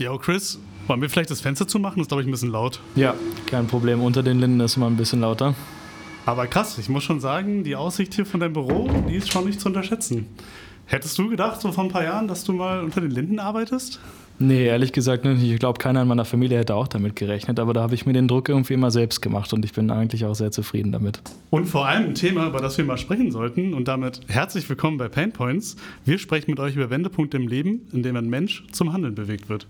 Jo, Chris, wollen wir vielleicht das Fenster zumachen? Das ist, glaube ich, ein bisschen laut. Ja, kein Problem. Unter den Linden ist immer ein bisschen lauter. Aber krass, ich muss schon sagen, die Aussicht hier von deinem Büro, die ist schon nicht zu unterschätzen. Hättest du gedacht, so vor ein paar Jahren, dass du mal unter den Linden arbeitest? Nee, ehrlich gesagt nicht. Ich glaube, keiner in meiner Familie hätte auch damit gerechnet, aber da habe ich mir den Druck irgendwie immer selbst gemacht und ich bin eigentlich auch sehr zufrieden damit. Und vor allem ein Thema, über das wir mal sprechen sollten und damit herzlich willkommen bei Pain Points. Wir sprechen mit euch über Wendepunkte im Leben, in dem ein Mensch zum Handeln bewegt wird.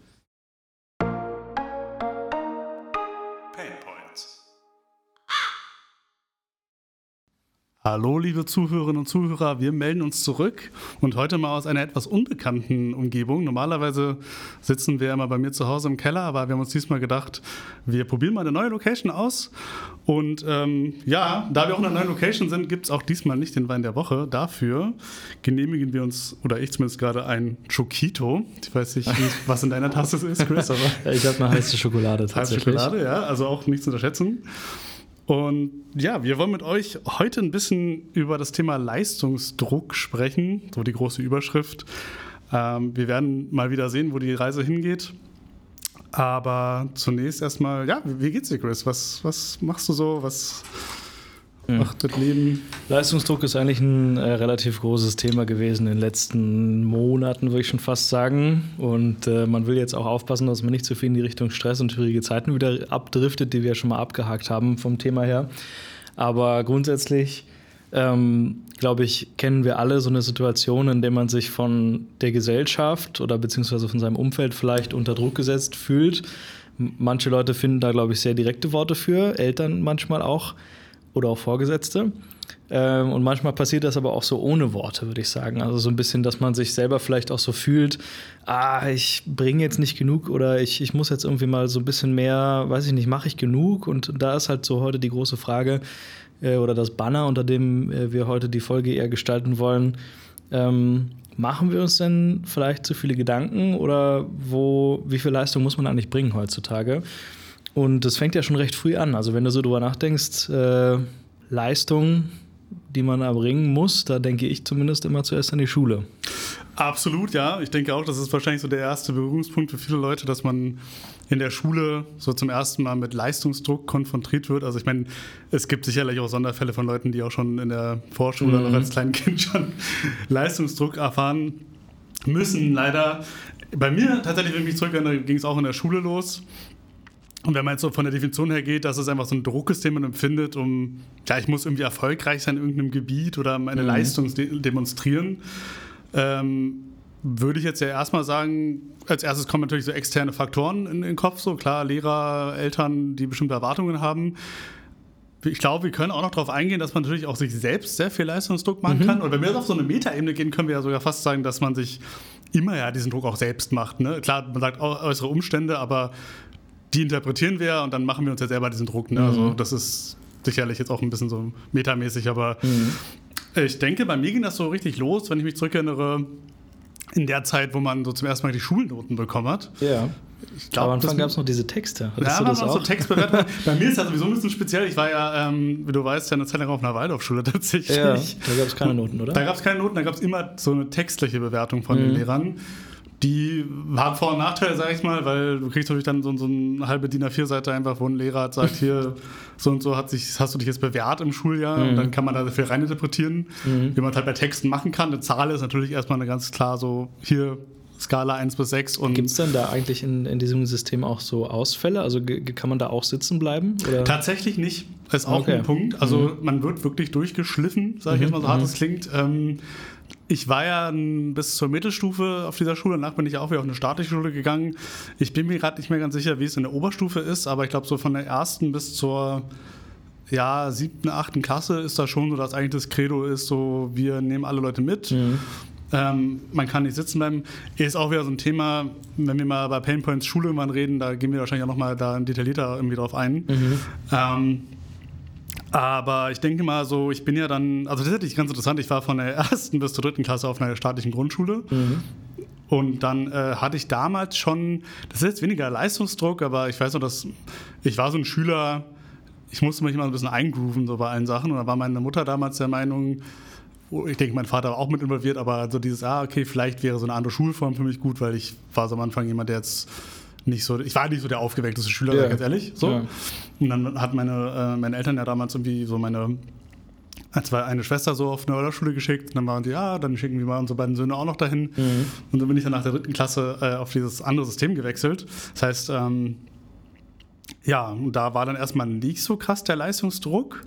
Hallo, liebe Zuhörerinnen und Zuhörer, wir melden uns zurück und heute mal aus einer etwas unbekannten Umgebung. Normalerweise sitzen wir immer bei mir zu Hause im Keller, aber wir haben uns diesmal gedacht, wir probieren mal eine neue Location aus. Und ähm, ja, da wir auch in einer neuen Location sind, gibt es auch diesmal nicht den Wein der Woche. Dafür genehmigen wir uns, oder ich zumindest gerade, ein Chokito. Ich weiß nicht, was in deiner Tasse ist, Chris, aber. ich habe eine heiße Schokolade tatsächlich. Heiße Schokolade, ja, also auch nichts zu unterschätzen. Und ja, wir wollen mit euch heute ein bisschen über das Thema Leistungsdruck sprechen, so die große Überschrift. Ähm, wir werden mal wieder sehen, wo die Reise hingeht. Aber zunächst erstmal, ja, wie geht's dir, Chris? Was, was machst du so? Was macht das Leben. Leistungsdruck ist eigentlich ein äh, relativ großes Thema gewesen in den letzten Monaten, würde ich schon fast sagen. Und äh, man will jetzt auch aufpassen, dass man nicht zu viel in die Richtung Stress und schwierige Zeiten wieder abdriftet, die wir schon mal abgehakt haben vom Thema her. Aber grundsätzlich, ähm, glaube ich, kennen wir alle so eine Situation, in der man sich von der Gesellschaft oder beziehungsweise von seinem Umfeld vielleicht unter Druck gesetzt fühlt. Manche Leute finden da, glaube ich, sehr direkte Worte für, Eltern manchmal auch oder auch Vorgesetzte. Ähm, und manchmal passiert das aber auch so ohne Worte, würde ich sagen. Also so ein bisschen, dass man sich selber vielleicht auch so fühlt, ah, ich bringe jetzt nicht genug oder ich, ich muss jetzt irgendwie mal so ein bisschen mehr, weiß ich nicht, mache ich genug? Und da ist halt so heute die große Frage äh, oder das Banner, unter dem äh, wir heute die Folge eher gestalten wollen. Ähm, machen wir uns denn vielleicht zu viele Gedanken oder wo, wie viel Leistung muss man eigentlich bringen heutzutage? Und das fängt ja schon recht früh an. Also wenn du so drüber nachdenkst, äh, Leistung, die man erbringen muss, da denke ich zumindest immer zuerst an die Schule. Absolut, ja. Ich denke auch, das ist wahrscheinlich so der erste Berührungspunkt für viele Leute, dass man in der Schule so zum ersten Mal mit Leistungsdruck konfrontiert wird. Also ich meine, es gibt sicherlich auch Sonderfälle von Leuten, die auch schon in der Vorschule mhm. oder als kleines Kind schon Leistungsdruck erfahren müssen. Leider. Bei mir tatsächlich, wenn ich mich zurückerinnere, ging es auch in der Schule los. Und wenn man jetzt so von der Definition her geht, dass es einfach so ein Druck ist, den man empfindet, um, ja, ich muss irgendwie erfolgreich sein in irgendeinem Gebiet oder meine mhm. Leistung demonstrieren, ähm, würde ich jetzt ja erstmal sagen, als erstes kommen natürlich so externe Faktoren in den Kopf, so klar, Lehrer, Eltern, die bestimmte Erwartungen haben. Ich glaube, wir können auch noch darauf eingehen, dass man natürlich auch sich selbst sehr viel Leistungsdruck machen mhm. kann. Und wenn wir auf so eine Metaebene gehen, können wir ja sogar fast sagen, dass man sich immer ja diesen Druck auch selbst macht. Ne? Klar, man sagt auch äußere Umstände, aber die interpretieren wir und dann machen wir uns ja selber diesen Druck. Ne? Also mhm. Also das ist sicherlich jetzt auch ein bisschen so metamäßig, aber mhm. ich denke, bei mir ging das so richtig los, wenn ich mich zurückerinnere, in der Zeit, wo man so zum ersten Mal die Schulnoten bekommen hat. Ja. Ich glaub, Aber am Anfang gab es noch diese Texte. Hattest ja, du das auch? so Textbewertung. Bei mir ist das sowieso ein bisschen speziell. Ich war ja, ähm, wie du weißt, ja eine Zeit lang auf einer Waldorfschule tatsächlich. Ja, da gab es keine Noten, oder? Da gab es keine Noten, da gab es immer so eine textliche Bewertung von mhm. den Lehrern. Die hat Vor- und Nachteile, sag ich mal, weil du kriegst natürlich dann so, so eine halbe DIN A4-Seite einfach, wo ein Lehrer hat, sagt, hier, so und so hat sich, hast du dich jetzt bewährt im Schuljahr mhm. und dann kann man da viel reininterpretieren, mhm. wie man halt bei Texten machen kann. Eine Zahl ist natürlich erstmal eine ganz klar so, hier Skala 1 bis 6. Gibt es denn da eigentlich in, in diesem System auch so Ausfälle? Also kann man da auch sitzen bleiben? Oder? Tatsächlich nicht. Das ist auch okay. ein Punkt. Also mhm. man wird wirklich durchgeschliffen, sage ich mhm. jetzt mal so hart es klingt. Ähm, ich war ja bis zur Mittelstufe auf dieser Schule, danach bin ich auch wieder auf eine staatliche Schule gegangen. Ich bin mir gerade nicht mehr ganz sicher, wie es in der Oberstufe ist, aber ich glaube, so von der ersten bis zur ja, siebten, achten Klasse ist da schon so, dass eigentlich das Credo ist, so wir nehmen alle Leute mit. Mhm. Ähm, man kann nicht sitzen bleiben. Ist auch wieder so ein Thema, wenn wir mal bei Painpoints Schule irgendwann reden, da gehen wir wahrscheinlich auch nochmal da detaillierter irgendwie drauf ein. Mhm. Ähm, aber ich denke mal so, ich bin ja dann, also das ist natürlich ganz interessant, ich war von der ersten bis zur dritten Klasse auf einer staatlichen Grundschule. Mhm. Und dann äh, hatte ich damals schon, das ist jetzt weniger Leistungsdruck, aber ich weiß noch, dass ich war so ein Schüler, ich musste mich immer ein bisschen eingrooven so bei allen Sachen. Und da war meine Mutter damals der Meinung, ich denke, mein Vater war auch mit involviert, aber so dieses, ah, okay, vielleicht wäre so eine andere Schulform für mich gut, weil ich war so am Anfang jemand, der jetzt nicht so, ich war nicht so der aufgeweckteste Schüler, Ja. ganz ehrlich. So. Ja. Und dann hat meine, äh, meine Eltern ja damals irgendwie so meine zwei, eine Schwester so auf eine Förderschule geschickt. Und dann waren die, ja, dann schicken wir mal unsere beiden Söhne auch noch dahin. Und dann bin ich dann nach der dritten Klasse äh, auf dieses andere System gewechselt. Das heißt, ähm, ja, und da war dann erstmal nicht so krass der Leistungsdruck.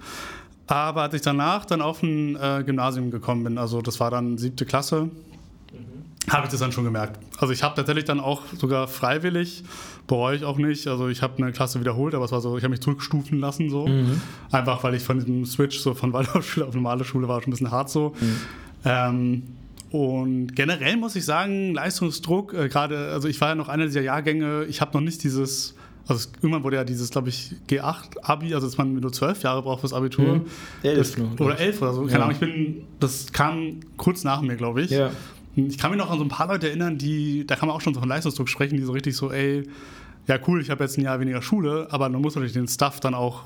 Aber als ich danach dann auf ein äh, Gymnasium gekommen bin, also das war dann siebte Klasse, habe ich das dann schon gemerkt. Also ich habe tatsächlich dann auch sogar freiwillig, bereue ich auch nicht, also ich habe eine Klasse wiederholt, aber es war so, ich habe mich zurückstufen lassen so. Einfach weil ich von diesem Switch so von Waldorfschule auf normale Schule war schon ein bisschen hart so. Ähm, und generell muss ich sagen, Leistungsdruck, äh, gerade, also ich war ja noch einer dieser Jahrgänge, ich habe noch nicht dieses, also irgendwann wurde ja dieses, glaube ich, G8-Abi, also dass man nur zwölf Jahre braucht fürs Abitur. Mhm. Elf Das, nur, oder elf oder so, keine Ja. Ahnung. Ich bin, das kam kurz nach mir, glaube ich. Ja. Ich kann mich noch an so ein paar Leute erinnern, die, da kann man auch schon so von Leistungsdruck sprechen, die so richtig so, ey, ja cool, ich habe jetzt ein Jahr weniger Schule, aber man muss natürlich den Stuff dann auch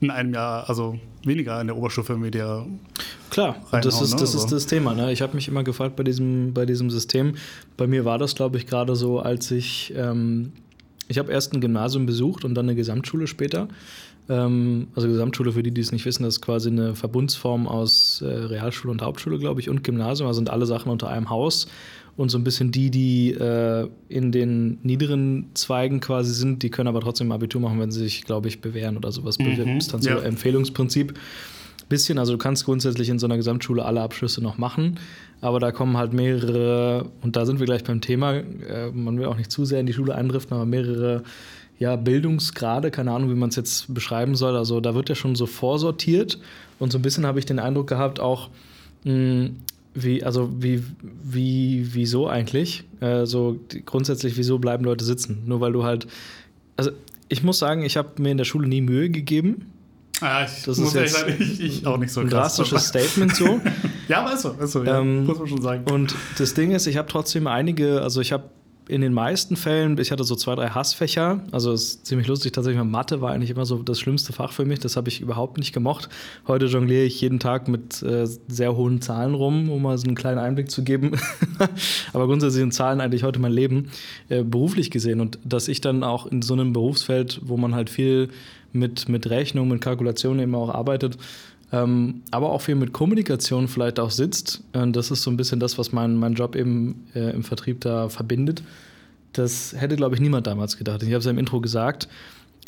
in einem Jahr, also weniger in der Oberstufe mit der Klar, das ist, ne? das ist Also. das Thema. Ne? Ich habe mich immer gefragt bei diesem, bei diesem System. Bei mir war das, glaube ich, gerade so, als ich, ähm, ich habe erst ein Gymnasium besucht und dann eine Gesamtschule später. Ähm, also Gesamtschule, für die, die es nicht wissen, das ist quasi eine Verbundsform aus äh, Realschule und Hauptschule, glaube ich, und Gymnasium. Also sind alle Sachen unter einem Haus. Und so ein bisschen die, die äh, in den niederen Zweigen quasi sind, die können aber trotzdem Abitur machen, wenn sie sich, glaube ich, bewähren oder sowas. Mhm, ist dann so ja. Empfehlungsprinzip bisschen. Also du kannst grundsätzlich in so einer Gesamtschule alle Abschlüsse noch machen, aber da kommen halt mehrere, und da sind wir gleich beim Thema, äh, man will auch nicht zu sehr in die Schule eindriften, aber mehrere ja, Bildungsgrade, keine Ahnung, wie man es jetzt beschreiben soll. Also da wird ja schon so vorsortiert und so ein bisschen habe ich den Eindruck gehabt, auch mh, wie, also wie, wie, wieso eigentlich? Äh, so die, grundsätzlich, wieso bleiben Leute sitzen? Nur weil du halt, also ich muss sagen, ich habe mir in der Schule nie Mühe gegeben. Ja, ich Das muss ist sagen, ich, ich auch nicht so Ein krass. drastisches Statement so. Ja, aber ist so, ist so ja, Ähm, muss man schon sagen. Und das Ding ist, ich habe trotzdem einige, also ich habe in den meisten Fällen, ich hatte so zwei, drei Hassfächer, also es ist ziemlich lustig, tatsächlich Mathe war eigentlich immer so das schlimmste Fach für mich, das habe ich überhaupt nicht gemocht. Heute jongliere ich jeden Tag mit äh, sehr hohen Zahlen rum, um mal so einen kleinen Einblick zu geben. Aber grundsätzlich sind Zahlen eigentlich heute mein Leben, äh, beruflich gesehen. Und dass ich dann auch in so einem Berufsfeld, wo man halt viel mit, mit Rechnung, mit Kalkulationen eben auch arbeitet, ähm, aber auch viel mit Kommunikation vielleicht auch sitzt. Und das ist so ein bisschen das, was mein, mein Job eben äh, im Vertrieb da verbindet. Das hätte, glaube ich, niemand damals gedacht. Ich habe es ja im Intro gesagt.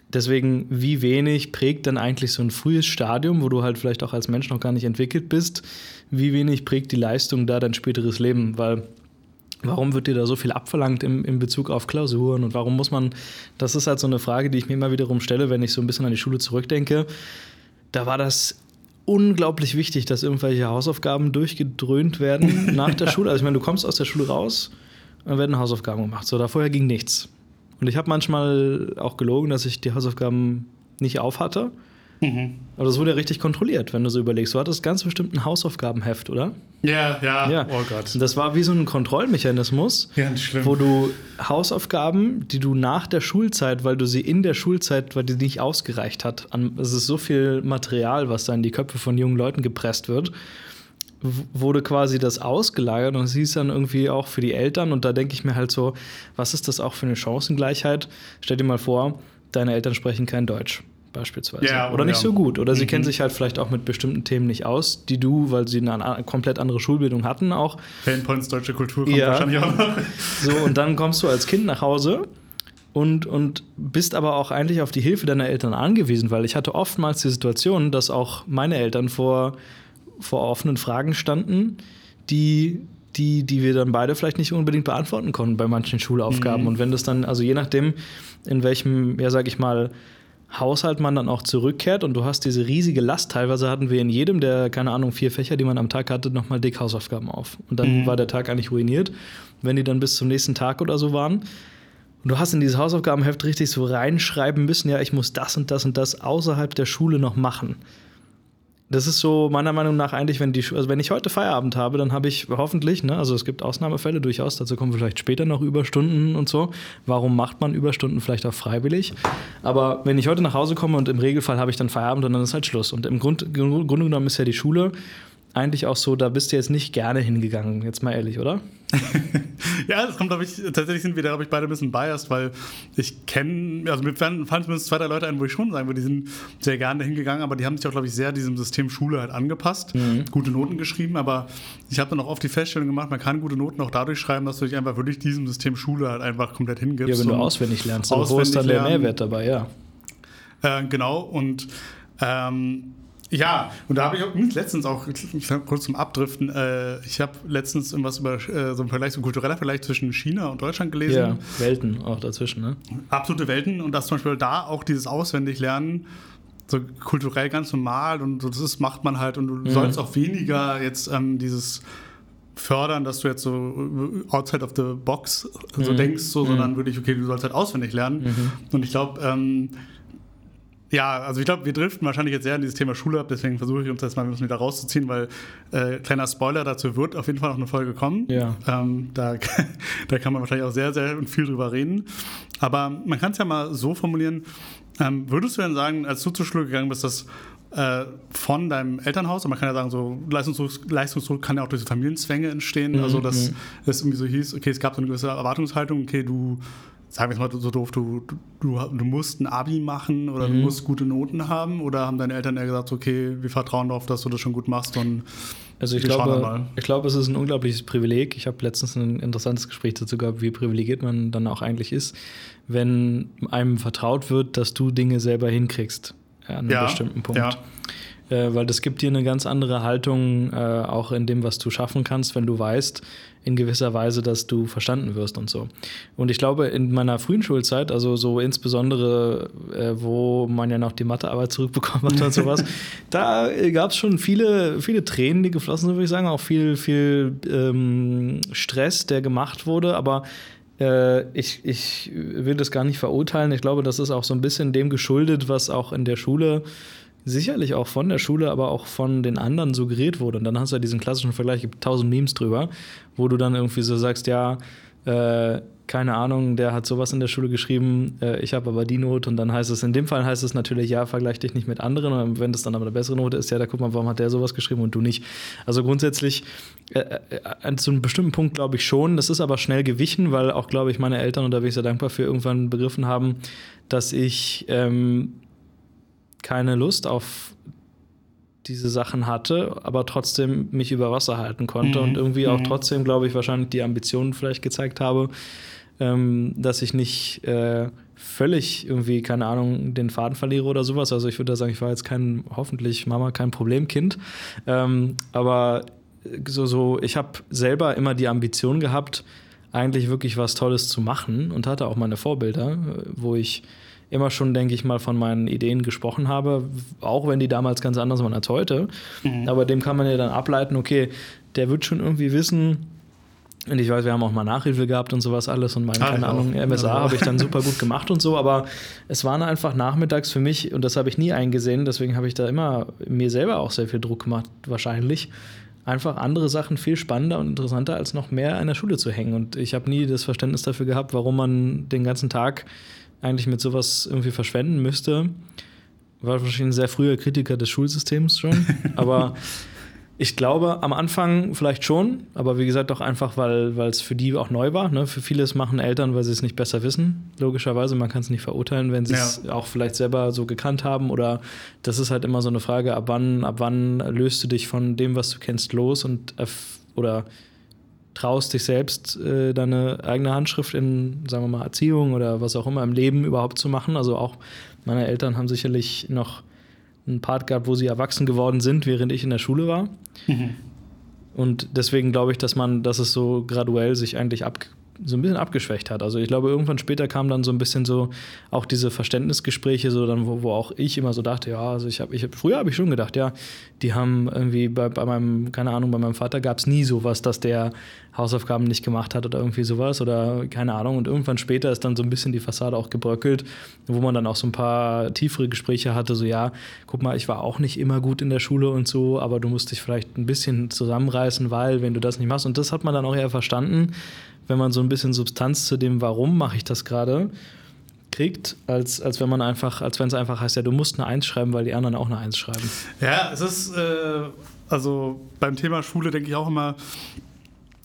Deswegen, wie wenig prägt denn eigentlich so ein frühes Stadium, wo du halt vielleicht auch als Mensch noch gar nicht entwickelt bist, wie wenig prägt die Leistung da dein späteres Leben? Weil warum wird dir da so viel abverlangt im, in Bezug auf Klausuren und warum muss man, das ist halt so eine Frage, die ich mir immer wiederum stelle, wenn ich so ein bisschen an die Schule zurückdenke. Da war das unglaublich wichtig, dass irgendwelche Hausaufgaben durchgedröhnt werden nach der Schule. Also ich meine, du kommst aus der Schule raus und dann werden Hausaufgaben gemacht. So, da vorher ging nichts. Und ich habe manchmal auch gelogen, dass ich die Hausaufgaben nicht aufhatte. Mhm. Aber das wurde ja richtig kontrolliert, wenn du so überlegst. Du hattest ganz bestimmt ein Hausaufgabenheft, oder? Ja, ja, Ja. oh Gott. Das war wie so ein Kontrollmechanismus, Ganz schlimm. wo du Hausaufgaben, die du nach der Schulzeit, weil du sie in der Schulzeit, weil die nicht ausgereicht hat, an, es ist so viel Material, was da in die Köpfe von jungen Leuten gepresst wird, wurde quasi das ausgelagert und es hieß dann irgendwie auch für die Eltern und da denke ich mir halt so, was ist das auch für eine Chancengleichheit? Stell dir mal vor, deine Eltern sprechen kein Deutsch beispielsweise. Ja, oder nicht ja. so gut. Oder sie Mhm. kennen sich halt vielleicht auch mit bestimmten Themen nicht aus, die du, weil sie eine komplett andere Schulbildung hatten, auch Painpoints deutsche Kultur kommt Ja. wahrscheinlich auch noch. so, und dann kommst du als Kind nach Hause und, und bist aber auch eigentlich auf die Hilfe deiner Eltern angewiesen, weil ich hatte oftmals die Situation, dass auch meine Eltern vor, vor offenen Fragen standen, die, die, die wir dann beide vielleicht nicht unbedingt beantworten konnten bei manchen Schulaufgaben. Mhm. Und wenn das dann, also je nachdem, in welchem, ja, sag ich mal, Haushalt man dann auch zurückkehrt und du hast diese riesige Last. Teilweise hatten wir in jedem der, keine Ahnung, vier Fächer, die man am Tag hatte, nochmal dick Hausaufgaben auf. Und dann Mhm. war der Tag eigentlich ruiniert, wenn die dann bis zum nächsten Tag oder so waren. Und du hast in dieses Hausaufgabenheft richtig so reinschreiben müssen, ja, ich muss das und das und das außerhalb der Schule noch machen. Das ist so meiner Meinung nach eigentlich, wenn die, also wenn ich heute Feierabend habe, dann habe ich hoffentlich, ne, also es gibt Ausnahmefälle durchaus, dazu kommen vielleicht später noch Überstunden und so. Warum macht man Überstunden vielleicht auch freiwillig? Aber wenn ich heute nach Hause komme und im Regelfall habe ich dann Feierabend und dann ist halt Schluss. Und im Grund, Grunde genommen ist ja die Schule eigentlich auch so, da bist du jetzt nicht gerne hingegangen, jetzt mal ehrlich, oder? ja, das kommt, glaube ich, tatsächlich sind wir da, glaube ich, beide ein bisschen biased, weil ich kenne, also mir fallen zumindest zwei, drei Leute ein, wo ich schon sagen würde, die sind sehr gerne hingegangen, aber die haben sich auch, glaube ich, sehr diesem System Schule halt angepasst, mhm. gute Noten geschrieben, aber ich habe dann auch oft die Feststellung gemacht, man kann gute Noten auch dadurch schreiben, dass du dich einfach wirklich diesem System Schule halt einfach komplett hingibst. Ja, wenn du auswendig lernst, auswendig wo ist dann der Mehrwert dabei, ja. Äh, genau, und ähm, ja, und da habe ich auch letztens auch, kurz zum Abdriften, äh, ich habe letztens irgendwas über äh, so einen Vergleich, so ein kultureller Vergleich zwischen China und Deutschland gelesen. Ja, Welten auch dazwischen, ne? Absolute Welten und dass zum Beispiel da auch dieses Auswendiglernen so kulturell ganz normal und so, das macht man halt und du mhm. sollst auch weniger jetzt ähm, dieses fördern, dass du jetzt so outside of the box so mhm. denkst, so, sondern mhm. wirklich, okay, du sollst halt auswendig lernen. Mhm. Und ich glaube, ähm, ja, also ich glaube, wir driften wahrscheinlich jetzt sehr in dieses Thema Schule ab, deswegen versuche ich uns das mal ein bisschen wieder rauszuziehen, weil äh, kleiner Spoiler dazu wird auf jeden Fall noch eine Folge kommen. Ja. Ähm, da, da kann man wahrscheinlich auch sehr, sehr viel drüber reden. Aber man kann es ja mal so formulieren, ähm, würdest du denn sagen, als du zur Schule gegangen bist, dass äh, von deinem Elternhaus, und man kann ja sagen, so Leistungsdruck, Leistungsdruck kann ja auch durch Familienzwänge entstehen, mhm. also dass mhm. es irgendwie so hieß, okay, es gab so eine gewisse Erwartungshaltung, okay, du sagen wir es mal so doof, du, du, du musst ein Abi machen oder mhm. du musst gute Noten haben oder haben deine Eltern eher gesagt, okay, wir vertrauen darauf, dass du das schon gut machst und also ich glaube, ich glaube, es ist ein unglaubliches Privileg. Ich habe letztens ein interessantes Gespräch dazu gehabt, wie privilegiert man dann auch eigentlich ist, wenn einem vertraut wird, dass du Dinge selber hinkriegst an einem ja, bestimmten Punkt. Ja. Äh, weil das gibt dir eine ganz andere Haltung äh, auch in dem, was du schaffen kannst, wenn du weißt, in gewisser Weise, dass du verstanden wirst und so. Und ich glaube, in meiner frühen Schulzeit, also so insbesondere, äh, wo man ja noch die Mathearbeit zurückbekommen hat und sowas, da gab es schon viele, viele Tränen, die geflossen sind, würde ich sagen, auch viel, viel ähm, Stress, der gemacht wurde, aber äh, ich, ich will das gar nicht verurteilen. Ich glaube, das ist auch so ein bisschen dem geschuldet, was auch in der Schule sicherlich auch von der Schule, aber auch von den anderen suggeriert wurde. Und dann hast du ja diesen klassischen Vergleich, gibt tausend Memes drüber, wo du dann irgendwie so sagst, ja, äh, keine Ahnung, der hat sowas in der Schule geschrieben, äh, ich habe aber die Note und dann heißt es, in dem Fall heißt es natürlich, ja, vergleich dich nicht mit anderen und wenn das dann aber eine bessere Note ist, ja, da guck mal, warum hat der sowas geschrieben und du nicht. Also grundsätzlich, äh, äh, zu einem bestimmten Punkt glaube ich schon, das ist aber schnell gewichen, weil auch, glaube ich, meine Eltern, und da bin ich sehr dankbar für, irgendwann begriffen haben, dass ich ähm, keine Lust auf diese Sachen hatte, aber trotzdem mich über Wasser halten konnte mhm. und irgendwie auch mhm. trotzdem, glaube ich, wahrscheinlich die Ambitionen vielleicht gezeigt habe, ähm, dass ich nicht äh, völlig irgendwie, keine Ahnung, den Faden verliere oder sowas. Also ich würde da sagen, ich war jetzt kein, hoffentlich Mama, kein Problemkind. Ähm, aber so, so, ich habe selber immer die Ambition gehabt, eigentlich wirklich was Tolles zu machen und hatte auch meine Vorbilder, wo ich immer schon, denke ich mal, von meinen Ideen gesprochen habe, auch wenn die damals ganz anders waren als heute. Mhm. Aber dem kann man ja dann ableiten, okay, der wird schon irgendwie wissen, und ich weiß, wir haben auch mal Nachhilfe gehabt und sowas alles und meine, ah, keine Ahnung, MSA ja. habe ich dann super gut gemacht und so, aber es waren einfach nachmittags für mich, und das habe ich nie eingesehen, deswegen habe ich da immer mir selber auch sehr viel Druck gemacht, wahrscheinlich, einfach andere Sachen viel spannender und interessanter, als noch mehr in der Schule zu hängen. Und ich habe nie das Verständnis dafür gehabt, warum man den ganzen Tag eigentlich mit sowas irgendwie verschwenden müsste. War wahrscheinlich ein sehr früher Kritiker des Schulsystems schon. Aber ich glaube, am Anfang vielleicht schon, aber wie gesagt, doch einfach, weil es für die auch neu war. Ne? Für vieles machen Eltern, weil sie es nicht besser wissen, logischerweise. Man kann es nicht verurteilen, wenn sie es ja. auch vielleicht selber so gekannt haben. Oder das ist halt immer so eine Frage, ab wann, ab wann löst du dich von dem, was du kennst, los und oder traust dich selbst, äh, deine eigene Handschrift in, sagen wir mal, Erziehung oder was auch immer im Leben überhaupt zu machen. Also auch meine Eltern haben sicherlich noch einen Part gehabt, wo sie erwachsen geworden sind, während ich in der Schule war. Mhm. Und deswegen glaube ich, dass man, dass es so graduell sich eigentlich ab, so ein bisschen abgeschwächt hat. Also ich glaube, irgendwann später kam dann so ein bisschen so auch diese Verständnisgespräche, so dann, wo, wo auch ich immer so dachte, ja, also ich habe, ich hab, früher habe ich schon gedacht, ja, die haben irgendwie bei, bei meinem, keine Ahnung, bei meinem Vater gab es nie sowas, dass der Hausaufgaben nicht gemacht hat oder irgendwie sowas oder keine Ahnung. Und irgendwann später ist dann so ein bisschen die Fassade auch gebröckelt, wo man dann auch so ein paar tiefere Gespräche hatte, so ja, guck mal, ich war auch nicht immer gut in der Schule und so, aber du musst dich vielleicht ein bisschen zusammenreißen, weil wenn du das nicht machst, und das hat man dann auch eher verstanden, wenn man so ein bisschen Substanz zu dem, warum mache ich das gerade, kriegt, als, als wenn man einfach, als wenn es einfach heißt, ja, du musst eine Eins schreiben, weil die anderen auch eine Eins schreiben. Ja, es ist, äh, also beim Thema Schule denke ich auch immer,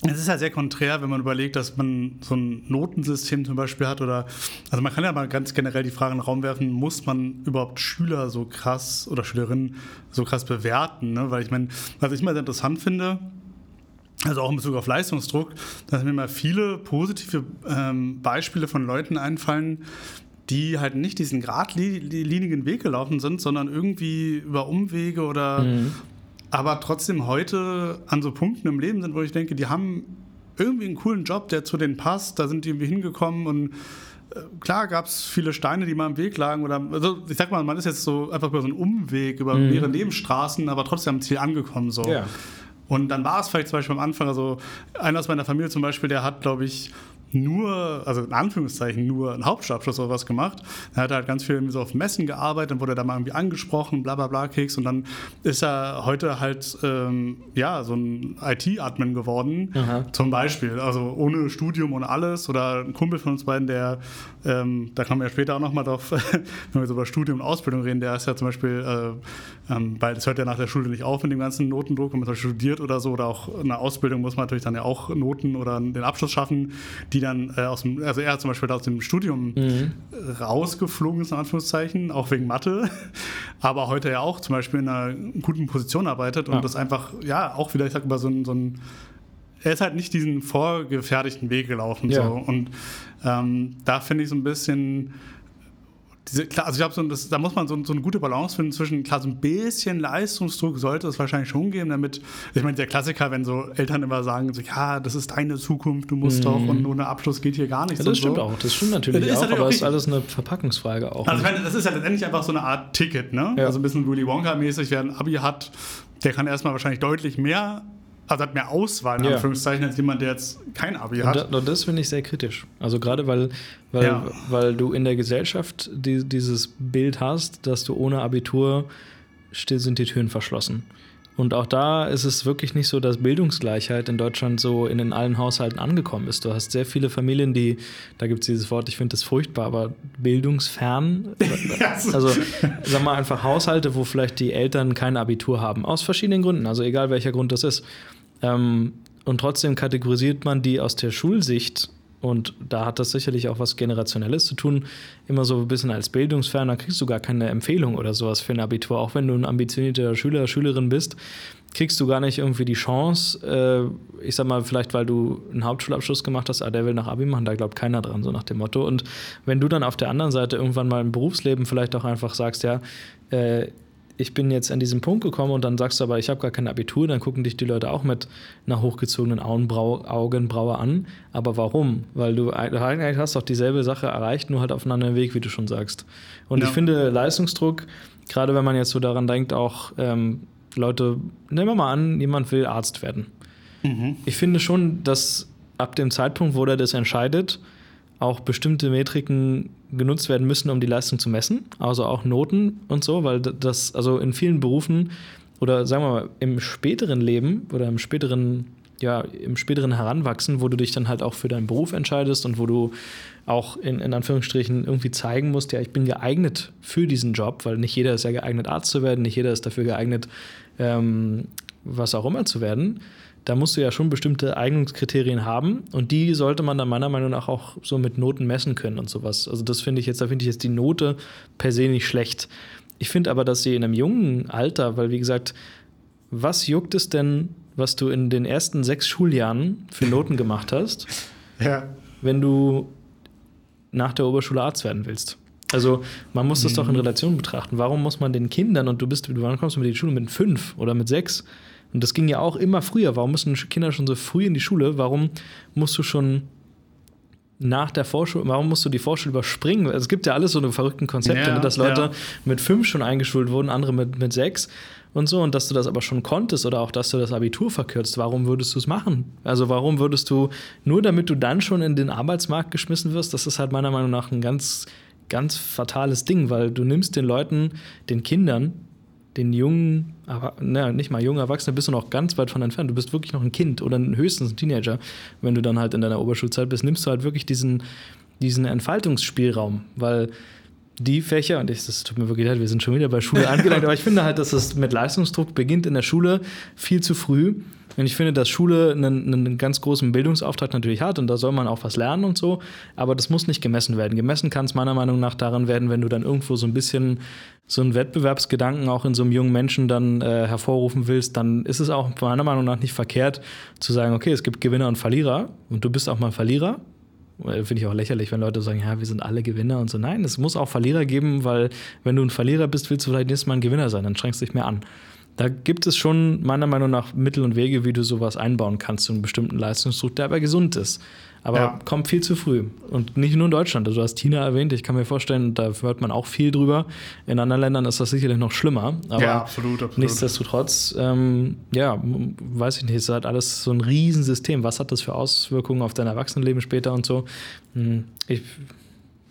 es ist ja sehr konträr, wenn man überlegt, dass man so ein Notensystem zum Beispiel hat oder, also man kann ja mal ganz generell die Frage in den Raum werfen, muss man überhaupt Schüler so krass oder Schülerinnen so krass bewerten? Ne? Weil ich meine, was ich mal sehr interessant finde, also auch in Bezug auf Leistungsdruck, dass mir mal viele positive ähm, Beispiele von Leuten einfallen, die halt nicht diesen geradlinigen Weg gelaufen sind, sondern irgendwie über Umwege oder mhm aber trotzdem heute an so Punkten im Leben sind, wo ich denke, die haben irgendwie einen coolen Job, der zu denen passt, da sind die irgendwie hingekommen und äh, klar gab es viele Steine, die mal im Weg lagen oder also ich sag mal, man ist jetzt so einfach über so einen Umweg, über mhm. mehrere Nebenstraßen, aber trotzdem am Ziel angekommen so. Ja. Und dann war es vielleicht zum Beispiel am Anfang, also einer aus meiner Familie zum Beispiel, der hat, glaube ich, nur, also in Anführungszeichen nur einen Hauptschulabschluss oder was gemacht. Er hat halt ganz viel so auf Messen gearbeitet, dann wurde er da mal irgendwie angesprochen, bla bla bla Keks und dann ist er heute halt ähm, ja so ein IT-Admin geworden, Aha. zum Beispiel. Also ohne Studium, ohne alles. Oder ein Kumpel von uns beiden, der, ähm, da kommen wir ja später auch nochmal drauf, wenn wir so über Studium und Ausbildung reden, der ist ja zum Beispiel, äh, ähm, weil das hört ja nach der Schule nicht auf mit dem ganzen Notendruck, wenn man studiert oder so, oder auch in der Ausbildung muss man natürlich dann ja auch Noten oder den Abschluss schaffen, die die dann äh, aus dem, also er zum Beispiel aus dem Studium mhm. rausgeflogen ist, in Anführungszeichen, auch wegen Mathe, aber heute ja auch zum Beispiel in einer guten Position arbeitet und ja. das einfach, ja, auch wieder, ich sag mal, so ein, so ein er ist halt nicht diesen vorgefertigten Weg gelaufen. Ja. So. Und ähm, da finde ich so ein bisschen diese, klar, also ich glaube, so, da muss man so, so, eine gute Balance finden zwischen, klar, so ein bisschen Leistungsdruck sollte es wahrscheinlich schon geben, damit, ich meine, der Klassiker, wenn so Eltern immer sagen, so, ja, das ist deine Zukunft, du musst mhm. doch und ohne Abschluss geht hier gar nichts. Ja, das stimmt so. auch, das stimmt natürlich das auch, natürlich aber es ist alles eine Verpackungsfrage auch. Also ich meine, das ist ja letztendlich einfach so eine Art Ticket, ne? Ja. Also ein bisschen Willy Wonka-mäßig, wer ein Abi hat, der kann erstmal wahrscheinlich deutlich mehr also hat mehr Auswahl in ja. Anführungszeichen als jemand, der jetzt kein Abi hat. Und, das finde ich sehr kritisch. Also gerade weil, weil, ja. weil du in der Gesellschaft die, dieses Bild hast, dass du ohne Abitur still sind die Türen verschlossen. Und auch da ist es wirklich nicht so, dass Bildungsgleichheit in Deutschland so in den allen Haushalten angekommen ist. Du hast sehr viele Familien, die, da gibt es dieses Wort, ich finde das furchtbar, aber bildungsfern. also sag mal einfach Haushalte, wo vielleicht die Eltern kein Abitur haben, aus verschiedenen Gründen, also egal welcher Grund das ist. Ähm, und trotzdem kategorisiert man die aus der Schulsicht und da hat das sicherlich auch was Generationelles zu tun. Immer so ein bisschen als Bildungsferner kriegst du gar keine Empfehlung oder sowas für ein Abitur. Auch wenn du ein ambitionierter Schüler, Schülerin bist, kriegst du gar nicht irgendwie die Chance. Äh, ich sag mal, vielleicht weil du einen Hauptschulabschluss gemacht hast, ah, der will nach Abi machen, da glaubt keiner dran, so nach dem Motto. Und wenn du dann auf der anderen Seite irgendwann mal im Berufsleben vielleicht auch einfach sagst, ja, äh, ich bin jetzt an diesem Punkt gekommen und dann sagst du aber, ich habe gar kein Abitur, dann gucken dich die Leute auch mit einer hochgezogenen Augenbrau, Augenbraue an. Aber warum? Weil du eigentlich hast doch dieselbe Sache erreicht, nur halt auf einem anderen Weg, wie du schon sagst. Und ja. ich finde Leistungsdruck, gerade wenn man jetzt so daran denkt, auch ähm, Leute, nehmen wir mal an, jemand will Arzt werden. Mhm. Ich finde schon, dass ab dem Zeitpunkt, wo der das entscheidet, auch bestimmte Metriken genutzt werden müssen, um die Leistung zu messen, also auch Noten und so, weil das, also in vielen Berufen oder sagen wir mal im späteren Leben oder im späteren, ja, im späteren Heranwachsen, wo du dich dann halt auch für deinen Beruf entscheidest und wo du auch in, in Anführungsstrichen irgendwie zeigen musst, ja, ich bin geeignet für diesen Job, weil nicht jeder ist ja geeignet, Arzt zu werden, nicht jeder ist dafür geeignet, ähm, was auch immer zu werden da musst du ja schon bestimmte Eignungskriterien haben und die sollte man dann meiner Meinung nach auch so mit Noten messen können und sowas. Also das finde ich jetzt, da finde ich jetzt die Note per se nicht schlecht. Ich finde aber, dass sie in einem jungen Alter, weil wie gesagt, was juckt es denn, was du in den ersten sechs Schuljahren für Noten gemacht hast, ja. wenn du nach der Oberschule Arzt werden willst? Also man muss das mhm. doch in mhm. Relation betrachten. Warum muss man den Kindern und du bist, wann kommst du mit die Schule mit fünf oder mit sechs? Und das ging ja auch immer früher. Warum müssen Kinder schon so früh in die Schule? Warum musst du schon nach der Vorschule, warum musst du die Vorschule überspringen? Es gibt ja alles so eine verrückten Konzepte, ja, ne, dass Leute ja. mit fünf schon eingeschult wurden, andere mit, mit sechs und so, und dass du das aber schon konntest oder auch, dass du das Abitur verkürzt. Warum würdest du es machen? Also warum würdest du, nur damit du dann schon in den Arbeitsmarkt geschmissen wirst, das ist halt meiner Meinung nach ein ganz, ganz fatales Ding, weil du nimmst den Leuten, den Kindern, den jungen, aber na, nicht mal jungen Erwachsenen, bist du noch ganz weit von entfernt. Du bist wirklich noch ein Kind oder höchstens ein Teenager. Wenn du dann halt in deiner Oberschulzeit bist, nimmst du halt wirklich diesen, diesen Entfaltungsspielraum, weil die Fächer, und es tut mir wirklich leid, wir sind schon wieder bei Schule angelangt, aber ich finde halt, dass es mit Leistungsdruck beginnt in der Schule viel zu früh. Und ich finde, dass Schule einen, einen, ganz großen Bildungsauftrag natürlich hat und da soll man auch was lernen und so, aber das muss nicht gemessen werden. Gemessen kann es meiner Meinung nach daran werden, wenn du dann irgendwo so ein bisschen so einen Wettbewerbsgedanken auch in so einem jungen Menschen dann äh, hervorrufen willst, dann ist es auch meiner Meinung nach nicht verkehrt zu sagen, okay, es gibt Gewinner und Verlierer und du bist auch mal Verlierer Finde ich auch lächerlich, wenn Leute sagen, ja, wir sind alle Gewinner und so. Nein, es muss auch Verlierer geben, weil wenn du ein Verlierer bist, willst du vielleicht nächstes Mal ein Gewinner sein, dann strengst du dich mehr an. Da gibt es schon meiner Meinung nach Mittel und Wege, wie du sowas einbauen kannst, so einen bestimmten Leistungsdruck, der aber gesund ist. Aber ja. kommt viel zu früh. Und nicht nur in Deutschland. Also du hast China erwähnt, ich kann mir vorstellen, da hört man auch viel drüber. In anderen Ländern ist das sicherlich noch schlimmer. Aber ja, absolut, absolut. nichtsdestotrotz, ähm, ja, weiß ich nicht, es ist halt alles so ein Riesensystem. Was hat das für Auswirkungen auf dein Erwachsenenleben später und so? Hm, ich,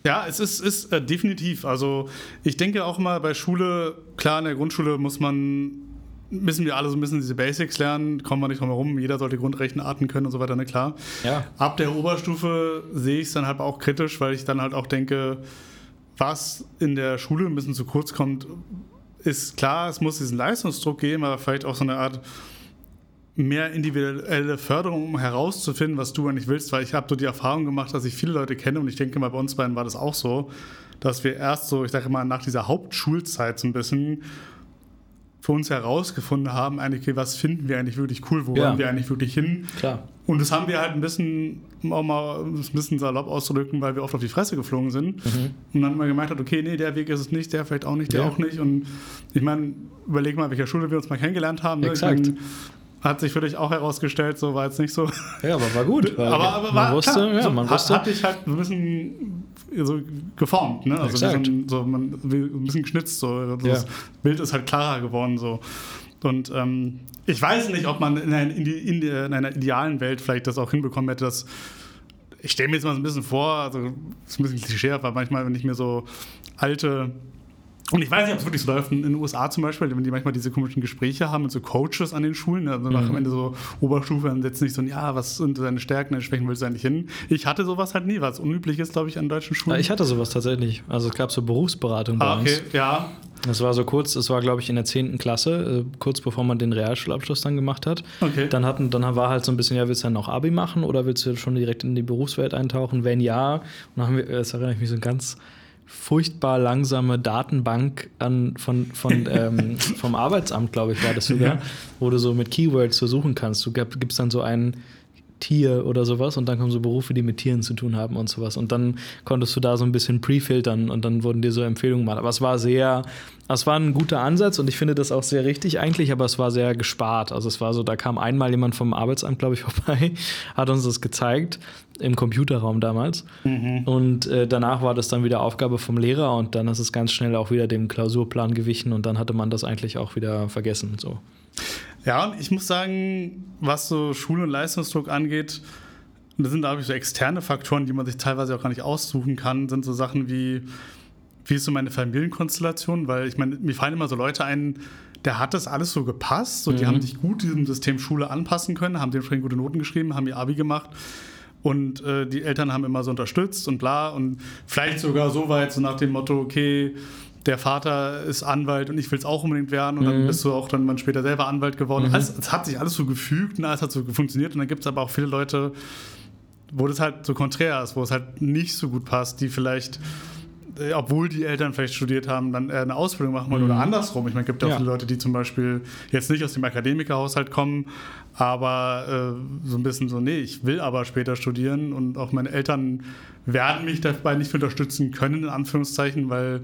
ja, es ist, ist äh, definitiv. Also ich denke auch mal bei Schule, klar, in der Grundschule muss man müssen wir alle so ein bisschen diese Basics lernen, kommen wir nicht drum herum, jeder sollte Grundrechenarten können und so weiter, ne, klar. Ja. Ab der Oberstufe sehe ich es dann halt auch kritisch, weil ich dann halt auch denke, was in der Schule ein bisschen zu kurz kommt, ist klar, es muss diesen Leistungsdruck geben, aber vielleicht auch so eine Art mehr individuelle Förderung, um herauszufinden, was du eigentlich willst, weil ich habe so die Erfahrung gemacht, dass ich viele Leute kenne und ich denke mal, bei uns beiden war das auch so, dass wir erst so, ich sage mal, nach dieser Hauptschulzeit so ein bisschen für uns herausgefunden haben, eigentlich, okay, was finden wir eigentlich wirklich cool, wo ja. wollen wir eigentlich wirklich hin? Klar. Und das haben wir halt ein bisschen, um auch mal ein bisschen salopp auszudrücken, weil wir oft auf die Fresse geflogen sind. Mhm. Und dann mal gemerkt hat, okay, nee, der Weg ist es nicht, der vielleicht auch nicht, der ja. auch nicht. Und ich meine, überleg mal, welcher Schule wir uns mal kennengelernt haben. Ne? Exakt. Meine, hat sich für dich auch herausgestellt, so war jetzt nicht so. Ja, aber war gut. aber, aber man war, wusste, klar, ja, so, man wusste. Hat, hat dich halt ein bisschen so geformt, ne? Also Exakt. wie so, ein, man, ein bisschen geschnitzt, so. Das Ja. Bild ist halt klarer geworden, so. Und ähm, ich weiß nicht, ob man in einer, in, die, in, der, in einer idealen Welt vielleicht das auch hinbekommen hätte, dass ich stelle mir jetzt mal so ein bisschen vor, also das ist ein bisschen klischee, aber manchmal, wenn ich mir so alte und ich weiß nicht, ob es wirklich so läuft in den USA zum Beispiel, wenn die manchmal diese komischen Gespräche haben mit so Coaches an den Schulen, also nach Mhm. am Ende so Oberstufe, dann setzen sich so, ein, ja, was sind deine Stärken, deine Schwächen, willst du eigentlich hin? Ich hatte sowas halt nie, was unüblich ist, glaube ich, an deutschen Schulen. Ja, ich hatte sowas tatsächlich. Also es gab so Berufsberatung bei ah, okay, uns. ja. Das war so kurz, das war glaube ich in der 10. Klasse, äh, kurz bevor man den Realschulabschluss dann gemacht hat. Okay. Dann, hatten, dann war halt so ein bisschen, ja, willst du dann noch Abi machen oder willst du schon direkt in die Berufswelt eintauchen? Wenn ja, und dann haben wir, das erinnere ich mich so ein ganz furchtbar langsame Datenbank an, von, von, ähm, vom Arbeitsamt, glaube ich, war das sogar, Ja. wo du so mit Keywords so suchen kannst. Du gibst dann so ein Tier oder sowas und dann kommen so Berufe, die mit Tieren zu tun haben und sowas. Und dann konntest du da so ein bisschen pre-filtern und dann wurden dir so Empfehlungen gemacht. Aber es war sehr, es war ein guter Ansatz und ich finde das auch sehr richtig eigentlich, aber es war sehr gespart. Also es war so, da kam einmal jemand vom Arbeitsamt, glaube ich, vorbei, hat uns das gezeigt im Computerraum damals. Und äh, danach war das dann wieder Aufgabe vom Lehrer und dann ist es ganz schnell auch wieder dem Klausurplan gewichen und dann hatte man das eigentlich auch wieder vergessen. So. Ja, und ich muss sagen, was so Schul- und Leistungsdruck angeht, das sind, glaube ich, so externe Faktoren, die man sich teilweise auch gar nicht aussuchen kann, sind so Sachen wie, wie ist so meine Familienkonstellation, weil ich meine, mir fallen immer so Leute ein, der hat das alles so gepasst, die Mhm. haben sich gut diesem System Schule anpassen können, haben dementsprechend gute Noten geschrieben, haben ihr Abi gemacht und äh, die Eltern haben immer so unterstützt und bla und vielleicht sogar so weit, so nach dem Motto, okay, der Vater ist Anwalt und ich will es auch unbedingt werden und dann Mhm. bist du auch dann mal später selber Anwalt geworden. Mhm. Also, es hat sich alles so gefügt und alles hat so funktioniert und dann gibt es aber auch viele Leute, wo das halt so konträr ist, wo es halt nicht so gut passt, die vielleicht, äh, obwohl die Eltern vielleicht studiert haben, dann eine Ausbildung machen wollen Mhm. oder andersrum. Ich meine, es gibt ja auch viele Leute, die zum Beispiel jetzt nicht aus dem Akademikerhaushalt kommen, aber äh, so ein bisschen so, nee, ich will aber später studieren und auch meine Eltern werden mich dabei nicht unterstützen können, in Anführungszeichen, weil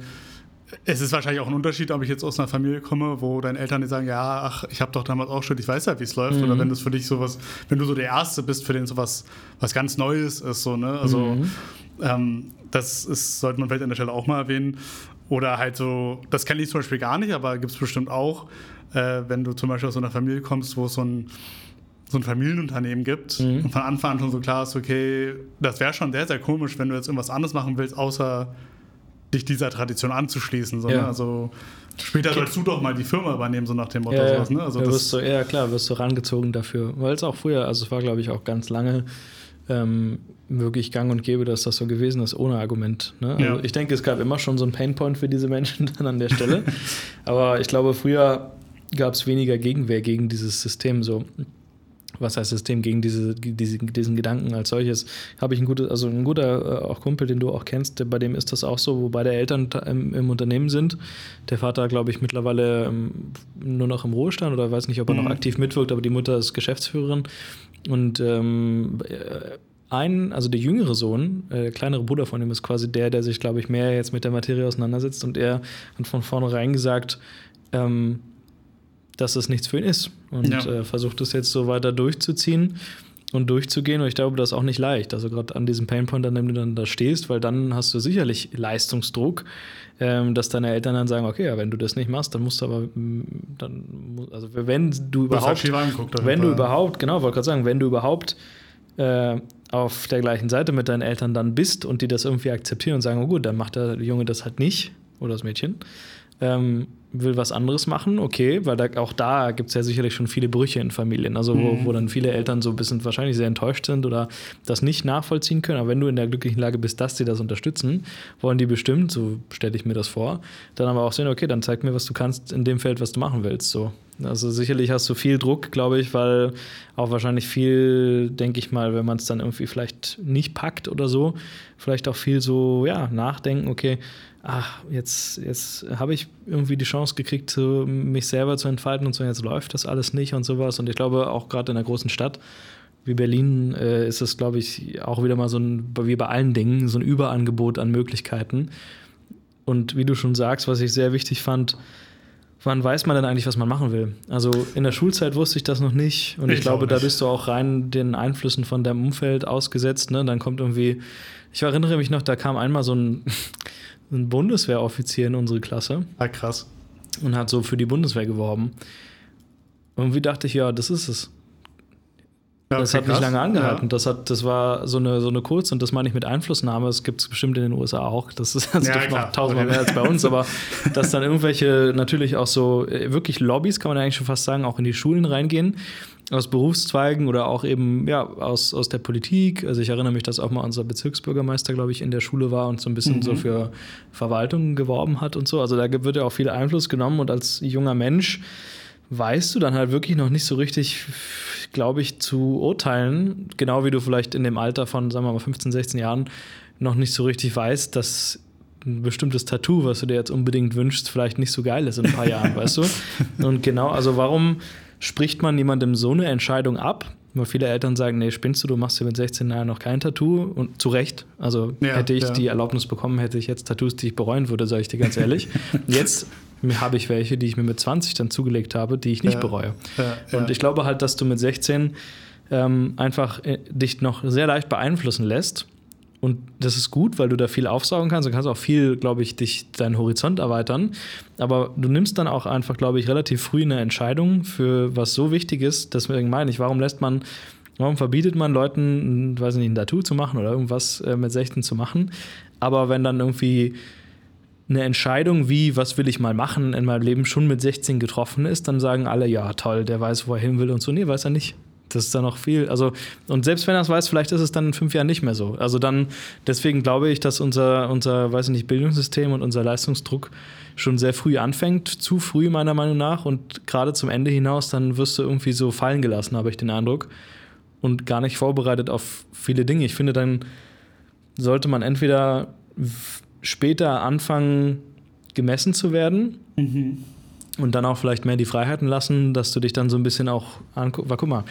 es ist wahrscheinlich auch ein Unterschied, ob ich jetzt aus einer Familie komme, wo deine Eltern dir sagen, ja, ach, ich habe doch damals auch studiert, ich weiß ja, wie es läuft. Mhm. Oder wenn das für dich sowas, wenn du so der Erste bist, für den sowas was ganz Neues ist, so, ne? Also Mhm. ähm, das ist, sollte man vielleicht an der Stelle auch mal erwähnen. Oder halt so, das kenne ich zum Beispiel gar nicht, aber gibt es bestimmt auch, äh, wenn du zum Beispiel aus so einer Familie kommst, wo es so ein so ein Familienunternehmen gibt Mhm. und von Anfang an schon so klar ist, okay, das wäre schon sehr, sehr komisch, wenn du jetzt irgendwas anderes machen willst, außer dich dieser Tradition anzuschließen. So, Ja. ne? Also später sollst du doch mal die Firma übernehmen, so nach dem Motto. Ja, sowas, ne? also ja, das, wirst du, ja, klar, wirst du rangezogen dafür. Weil es auch früher, also es war, glaube ich, auch ganz lange ähm, wirklich gang und gäbe, dass das so gewesen ist, ohne Argument. Ne? Also ja. Ich denke, es gab immer schon so einen Painpoint für diese Menschen dann an der Stelle. Aber ich glaube, früher gab es weniger Gegenwehr gegen dieses System so was heißt System gegen diese, diese, diesen Gedanken als solches. Habe ich ein gutes, also ein guter äh, auch Kumpel, den du auch kennst, bei dem ist das auch so, wobei der Eltern im, im Unternehmen sind. Der Vater, glaube ich, mittlerweile ähm, nur noch im Ruhestand oder weiß nicht, ob er mhm. noch aktiv mitwirkt, aber die Mutter ist Geschäftsführerin. Und ähm, äh, ein, also der jüngere Sohn, äh, der kleinere Bruder von ihm, ist quasi der, der sich, glaube ich, mehr jetzt mit der Materie auseinandersetzt. Und er hat von vornherein gesagt, ähm, dass es nichts für ihn ist und ja. äh, versucht es jetzt so weiter durchzuziehen und durchzugehen. Und ich glaube, das ist auch nicht leicht. Also gerade an diesem Painpoint, an dem du dann da stehst, weil dann hast du sicherlich Leistungsdruck, ähm, dass deine Eltern dann sagen, okay, ja, wenn du das nicht machst, dann musst du aber, mm, dann, also wenn du überhaupt, wenn du überhaupt, genau, wollte gerade sagen, wenn du überhaupt äh, auf der gleichen Seite mit deinen Eltern dann bist und die das irgendwie akzeptieren und sagen, oh gut, dann macht der Junge das halt nicht oder das Mädchen, ähm, will was anderes machen, okay, weil da, auch da gibt es ja sicherlich schon viele Brüche in Familien, also wo, mhm. wo dann viele Eltern so ein bisschen wahrscheinlich sehr enttäuscht sind oder das nicht nachvollziehen können. Aber wenn du in der glücklichen Lage bist, dass sie das unterstützen, wollen die bestimmt, so stelle ich mir das vor, dann aber auch sehen, okay, dann zeig mir, was du kannst in dem Feld, was du machen willst. So. Also sicherlich hast du viel Druck, glaube ich, weil auch wahrscheinlich viel, denke ich mal, wenn man es dann irgendwie vielleicht nicht packt oder so, vielleicht auch viel so, ja, nachdenken, okay, ach, jetzt, jetzt habe ich irgendwie die Chance gekriegt, mich selber zu entfalten und so, jetzt läuft das alles nicht und sowas. Und ich glaube, auch gerade in einer großen Stadt wie Berlin äh, ist es, glaube ich, auch wieder mal so ein, wie bei allen Dingen, so ein Überangebot an Möglichkeiten. Und wie du schon sagst, was ich sehr wichtig fand, wann weiß man denn eigentlich, was man machen will? Also in der Schulzeit wusste ich das noch nicht und ich, ich glaube, da bist du auch rein den Einflüssen von deinem Umfeld ausgesetzt. Ne? Dann kommt irgendwie, ich erinnere mich noch, da kam einmal so ein, ein Bundeswehroffizier in unsere Klasse. Ah, krass. Und hat so für die Bundeswehr geworben. Irgendwie dachte ich, ja, das ist es. Ja, okay, das hat krass. nicht lange angehalten. Ja. Das, hat, das war so eine, so eine kurz, und das meine ich mit Einflussnahme, das gibt es bestimmt in den USA auch. Das ist also ja, noch tausendmal mehr als bei uns, aber dass dann irgendwelche natürlich auch so äh, wirklich Lobbys, kann man eigentlich schon fast sagen, auch in die Schulen reingehen aus Berufszweigen oder auch eben ja, aus, aus der Politik. Also ich erinnere mich, dass auch mal unser Bezirksbürgermeister, glaube ich, in der Schule war und so ein bisschen mhm. so für Verwaltung geworben hat und so. Also da wird ja auch viel Einfluss genommen und als junger Mensch weißt du dann halt wirklich noch nicht so richtig, glaube ich, zu urteilen. Genau wie du vielleicht in dem Alter von, sagen wir mal, 15, 16 Jahren noch nicht so richtig weißt, dass ein bestimmtes Tattoo, was du dir jetzt unbedingt wünschst, vielleicht nicht so geil ist in ein paar Jahren, weißt du? Und genau, also warum spricht man jemandem so eine Entscheidung ab? Weil viele Eltern sagen, nee, spinnst du, du machst dir mit 16 Jahren noch kein Tattoo. Und zu Recht. Also ja, hätte ich ja. die Erlaubnis bekommen, hätte ich jetzt Tattoos, die ich bereuen würde, sage ich dir ganz ehrlich. jetzt habe ich welche, die ich mir mit 20 dann zugelegt habe, die ich nicht ja, bereue. Und ich glaube halt, dass du mit 16 ähm, einfach äh, dich noch sehr leicht beeinflussen lässt und das ist gut, weil du da viel aufsaugen kannst. Du kannst auch viel, glaube ich, dich deinen Horizont erweitern. Aber du nimmst dann auch einfach, glaube ich, relativ früh eine Entscheidung für was so wichtig ist. Deswegen meine ich, warum lässt man, warum verbietet man Leuten, weiß nicht, ein Tattoo zu machen oder irgendwas äh, mit 16 zu machen? Aber wenn dann irgendwie eine Entscheidung wie, was will ich mal machen in meinem Leben schon mit 16 getroffen ist, dann sagen alle, ja, toll, der weiß, wo er hin will und so. Nee, weiß er nicht. Das ist dann noch viel. Also, und selbst wenn er es weiß, vielleicht ist es dann in fünf Jahren nicht mehr so. Also dann, deswegen glaube ich, dass unser, unser, weiß ich nicht, Bildungssystem und unser Leistungsdruck schon sehr früh anfängt, zu früh meiner Meinung nach. Und gerade zum Ende hinaus, dann wirst du irgendwie so fallen gelassen, habe ich den Eindruck. Und gar nicht vorbereitet auf viele Dinge. Ich finde, dann sollte man entweder später anfangen, gemessen zu werden. Mhm und dann auch vielleicht mehr die Freiheiten lassen, dass du dich dann so ein bisschen auch anguckst. Guck mal,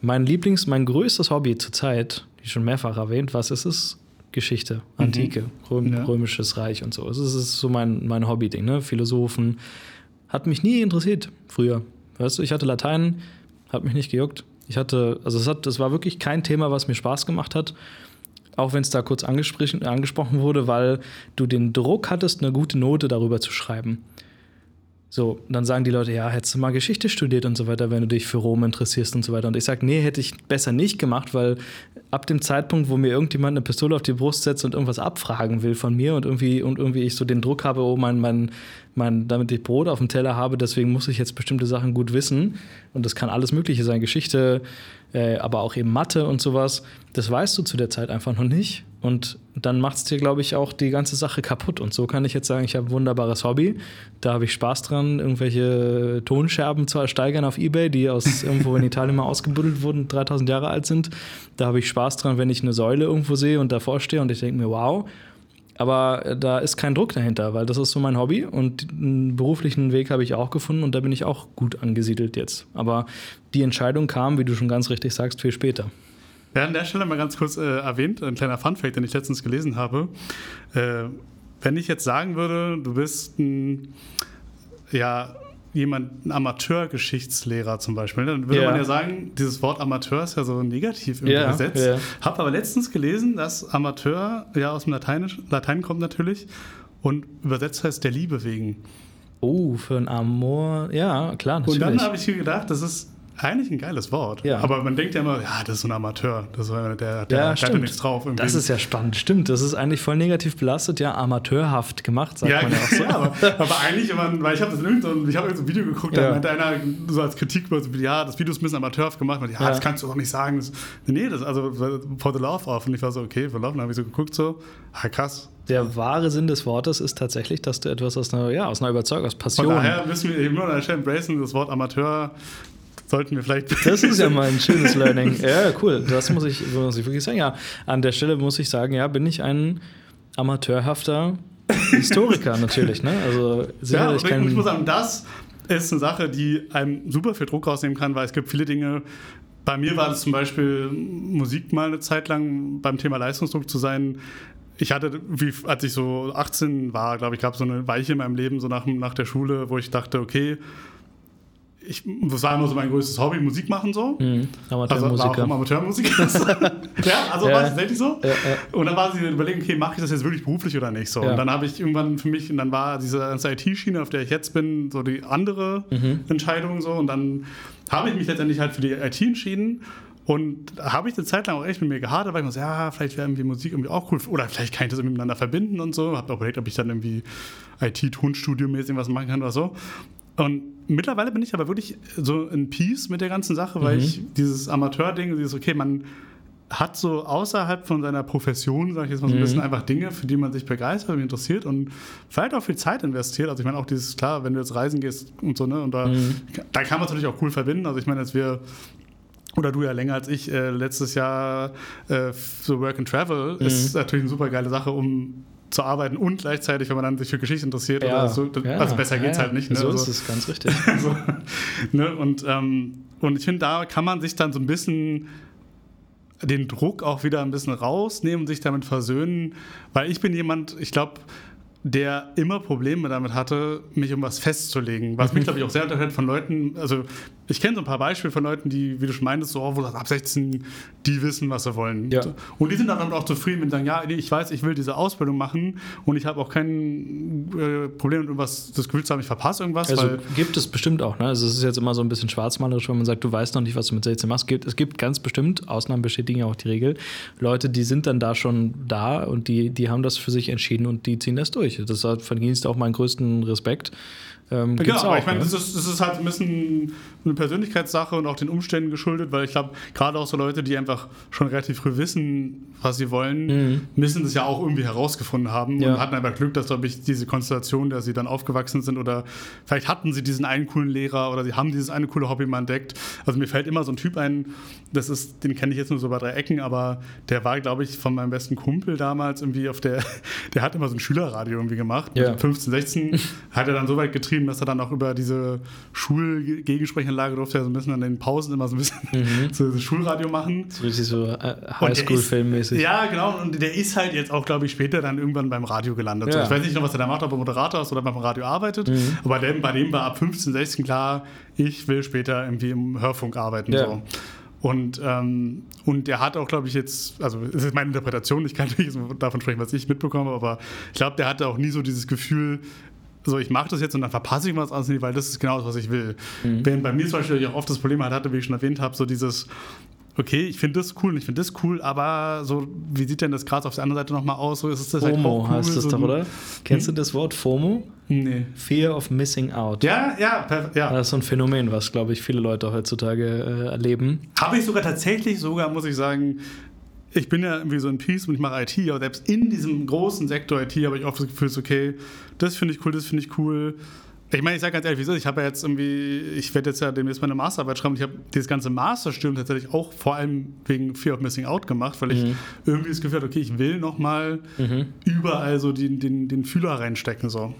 mein Lieblings-, mein größtes Hobby zurzeit, wie schon mehrfach erwähnt, was ist es? Geschichte, mhm. Antike, Röm ja. Römisches Reich und so. Es ist so mein, mein Hobby-Ding, ne? Philosophen. Hat mich nie interessiert früher. Weißt du, ich hatte Latein, hat mich nicht gejuckt. Ich hatte, also es, hat, es war wirklich kein Thema, was mir Spaß gemacht hat. Auch wenn es da kurz angesprochen wurde, weil du den Druck hattest, eine gute Note darüber zu schreiben. So, dann sagen die Leute, ja, hättest du mal Geschichte studiert und so weiter, wenn du dich für Rom interessierst und so weiter. Und ich sage, nee, hätte ich besser nicht gemacht, weil ab dem Zeitpunkt, wo mir irgendjemand eine Pistole auf die Brust setzt und irgendwas abfragen will von mir und irgendwie, und irgendwie ich so den Druck habe, oh, mein, mein, mein, damit ich Brot auf dem Teller habe, deswegen muss ich jetzt bestimmte Sachen gut wissen. Und das kann alles Mögliche sein, Geschichte, äh, aber auch eben Mathe und sowas. Das weißt du zu der Zeit einfach noch nicht. Und dann macht es dir, glaube ich, auch die ganze Sache kaputt. Und so kann ich jetzt sagen, ich habe ein wunderbares Hobby. Da habe ich Spaß dran, irgendwelche Tonscherben zu ersteigern auf Ebay, die aus irgendwo in Italien mal ausgebuddelt wurden, 3000 Jahre alt sind. Da habe ich Spaß dran, wenn ich eine Säule irgendwo sehe und davor stehe und ich denke mir, wow. Aber da ist kein Druck dahinter, weil das ist so mein Hobby und einen beruflichen Weg habe ich auch gefunden und da bin ich auch gut angesiedelt jetzt. Aber die Entscheidung kam, wie du schon ganz richtig sagst, viel später. Ja, an der Stelle mal ganz kurz äh, erwähnt, ein kleiner Funfact, den ich letztens gelesen habe. Äh, wenn ich jetzt sagen würde, du bist ein, ja, jemand, ein Amateurgeschichtslehrer zum Beispiel, dann würde ja. man ja sagen, dieses Wort Amateur ist ja so negativ ja, übersetzt. Ja. Habe aber letztens gelesen, dass Amateur ja aus dem Lateinisch, Latein kommt natürlich und übersetzt heißt der Liebe wegen. Oh, für ein Amor, ja, klar, natürlich. Und dann habe ich mir gedacht, das ist eigentlich ein geiles Wort. Ja. Aber man denkt ja immer, ja, das ist so ein Amateur. Das ist, der, der, der, ja, hat nichts drauf. Irgendwie. Das ist ja spannend. Stimmt, das ist eigentlich voll negativ belastet, ja, amateurhaft gemacht, sagt ja, man ja auch so. ja, aber, aber eigentlich, man, weil ich habe das in irgendein, ich habe irgendein Video geguckt, ja. da meinte einer so als Kritik, so, ja, das Video ist ein bisschen amateurhaft gemacht. Und ja, ja, das kannst du doch nicht sagen. Das, nee, das also for the love of. Und ich war so, okay, for love. Dann habe ich so geguckt, so, ah, krass. Der wahre Sinn des Wortes ist tatsächlich, dass du etwas aus einer, ja, aus einer Überzeugung, aus Passion. Von daher müssen wir eben nur an der Stelle embracen, das Wort Amateur sollten wir vielleicht. Das ist ja mal ein schönes Learning. Ja, cool. Das muss ich, muss ich wirklich sagen. Ja, an der Stelle muss ich sagen, ja, bin ich ein amateurhafter Historiker natürlich. Ne? Also ja, ich, ich muss sagen, das ist eine Sache, die einem super viel Druck rausnehmen kann, weil es gibt viele Dinge. Bei mir war das zum Beispiel Musik mal eine Zeit lang beim Thema Leistungsdruck zu sein. Ich hatte, wie, als ich so 18 war, glaube ich, gab es so eine Weiche in meinem Leben, so nach, nach der Schule, wo ich dachte, okay, ich, das war immer so mein größtes Hobby, Musik machen so. Mhm. Amateurmusiker. Also war auch Amateurmusiker. ja, also ja. war es tatsächlich so. Ja, ja. Und dann war sie überlegen, okay, mache ich das jetzt wirklich beruflich oder nicht so. Und dann habe ich irgendwann für mich, und dann war diese IT-Schiene, auf der ich jetzt bin, so die andere mhm. Entscheidung so. Und dann habe ich mich letztendlich halt für die IT entschieden. Und habe ich eine Zeit lang auch echt mit mir gehadert, weil ich mir so, ja, vielleicht wäre irgendwie Musik irgendwie auch cool. Oder vielleicht kann ich das irgendwie miteinander verbinden und so. Habe auch überlegt, ob ich dann irgendwie IT-Tonstudio-mäßig was machen kann oder so. Und mittlerweile bin ich aber wirklich so in Peace mit der ganzen Sache, weil mhm. ich dieses Amateur-Ding, dieses, okay, man hat so außerhalb von seiner Profession, sage ich jetzt mal so ein mhm. bisschen, einfach Dinge, für die man sich begeistert und interessiert und vielleicht auch viel Zeit investiert. Also ich meine auch dieses, klar, wenn du jetzt reisen gehst und so, ne, und da, mhm. da kann man es natürlich auch cool verbinden. Also ich meine, als wir oder du ja länger als ich, äh, letztes Jahr äh, so Work and Travel mhm. ist natürlich eine super geile Sache, um zu arbeiten und gleichzeitig, wenn man dann sich für Geschichte interessiert ja. oder so, ja. also besser geht es ja. halt nicht. Ne? So ist es ganz richtig. so, ne? und, ähm, und ich finde, da kann man sich dann so ein bisschen den Druck auch wieder ein bisschen rausnehmen und sich damit versöhnen, weil ich bin jemand, ich glaube, der immer Probleme damit hatte, mich um was festzulegen. Was mich, mhm. glaube ich, auch sehr unterscheidet von Leuten, also ich kenne so ein paar Beispiele von Leuten, die, wie du schon meintest, so, oh, ab 16, die wissen, was sie wollen. Ja. Und die sind dann auch zufrieden mit sagen, ja, ich weiß, ich will diese Ausbildung machen und ich habe auch kein äh, Problem mit irgendwas, das Gefühl zu haben, ich verpasse irgendwas. Also gibt es bestimmt auch, ne? Also es ist jetzt immer so ein bisschen schwarzmalerisch, wenn man sagt, du weißt noch nicht, was du mit 16 machst. Es gibt ganz bestimmt, Ausnahmen bestätigen ja auch die Regel, Leute, die sind dann da schon da und die, die haben das für sich entschieden und die ziehen das durch. Das verdienst auch meinen größten Respekt. Ähm, genau, aber auch, ich meine, ne? das, ist, das ist halt ein bisschen eine Persönlichkeitssache und auch den Umständen geschuldet, weil ich glaube, gerade auch so Leute, die einfach schon relativ früh wissen, was sie wollen, mhm. müssen das ja auch irgendwie herausgefunden haben ja. und hatten einfach Glück, dass, glaube ich, diese Konstellation, der sie dann aufgewachsen sind oder vielleicht hatten sie diesen einen coolen Lehrer oder sie haben dieses eine coole Hobby mal entdeckt. Also mir fällt immer so ein Typ ein, das ist, den kenne ich jetzt nur so bei drei Ecken, aber der war, glaube ich, von meinem besten Kumpel damals irgendwie auf der, der hat immer so ein Schülerradio irgendwie gemacht. Ja. Mit 15, 16 hat er dann so weit getrieben, dass er dann auch über diese Schulgegensprechanlage durfte er so ein bisschen an den Pausen immer so ein bisschen mhm. so Schulradio machen. So richtig so äh, Highschool-Filmmäßig. Ja, genau. Und der ist halt jetzt auch, glaube ich, später dann irgendwann beim Radio gelandet. Ja. So, ich weiß nicht noch, was er da macht, ob er Moderator ist oder beim Radio arbeitet. Mhm. Aber bei dem, bei dem war ab 15, 16 klar, ich will später irgendwie im Hörfunk arbeiten. Ja. So. Und, ähm, und er hat auch, glaube ich, jetzt, also es ist meine Interpretation, ich kann nicht davon sprechen, was ich mitbekomme, aber ich glaube, der hatte auch nie so dieses Gefühl, so ich mache das jetzt und dann verpasse ich was anderes, weil das ist genau das, was ich will. Mhm. Während bei mir zum Beispiel ich auch oft das Problem hatte, wie ich schon erwähnt habe, so dieses, okay, ich finde das cool und ich finde das cool, aber so, wie sieht denn das gerade auf der anderen Seite nochmal aus? So ist es das FOMO halt auch cool, heißt das so doch, oder? Kennst du das Wort FOMO? Nee. Fear of Missing Out. Ja, ja, ja. Das ist so ein Phänomen, was, glaube ich, viele Leute heutzutage äh, erleben. Habe ich sogar tatsächlich sogar, muss ich sagen, ich bin ja irgendwie so ein Peace und ich mache IT, aber selbst in diesem großen Sektor IT habe ich oft das Gefühl, okay, das finde ich cool, das finde ich cool. Ich meine, ich sage ganz ehrlich, wie ist es? Ich habe ja jetzt irgendwie, ich werde jetzt ja demnächst meine Masterarbeit schreiben und ich habe dieses ganze Masterstudium tatsächlich auch vor allem wegen Fear of Missing Out gemacht, weil ich irgendwie das Gefühl hatte, okay, ich will nochmal überall so den, den, den Fühler reinstecken. So.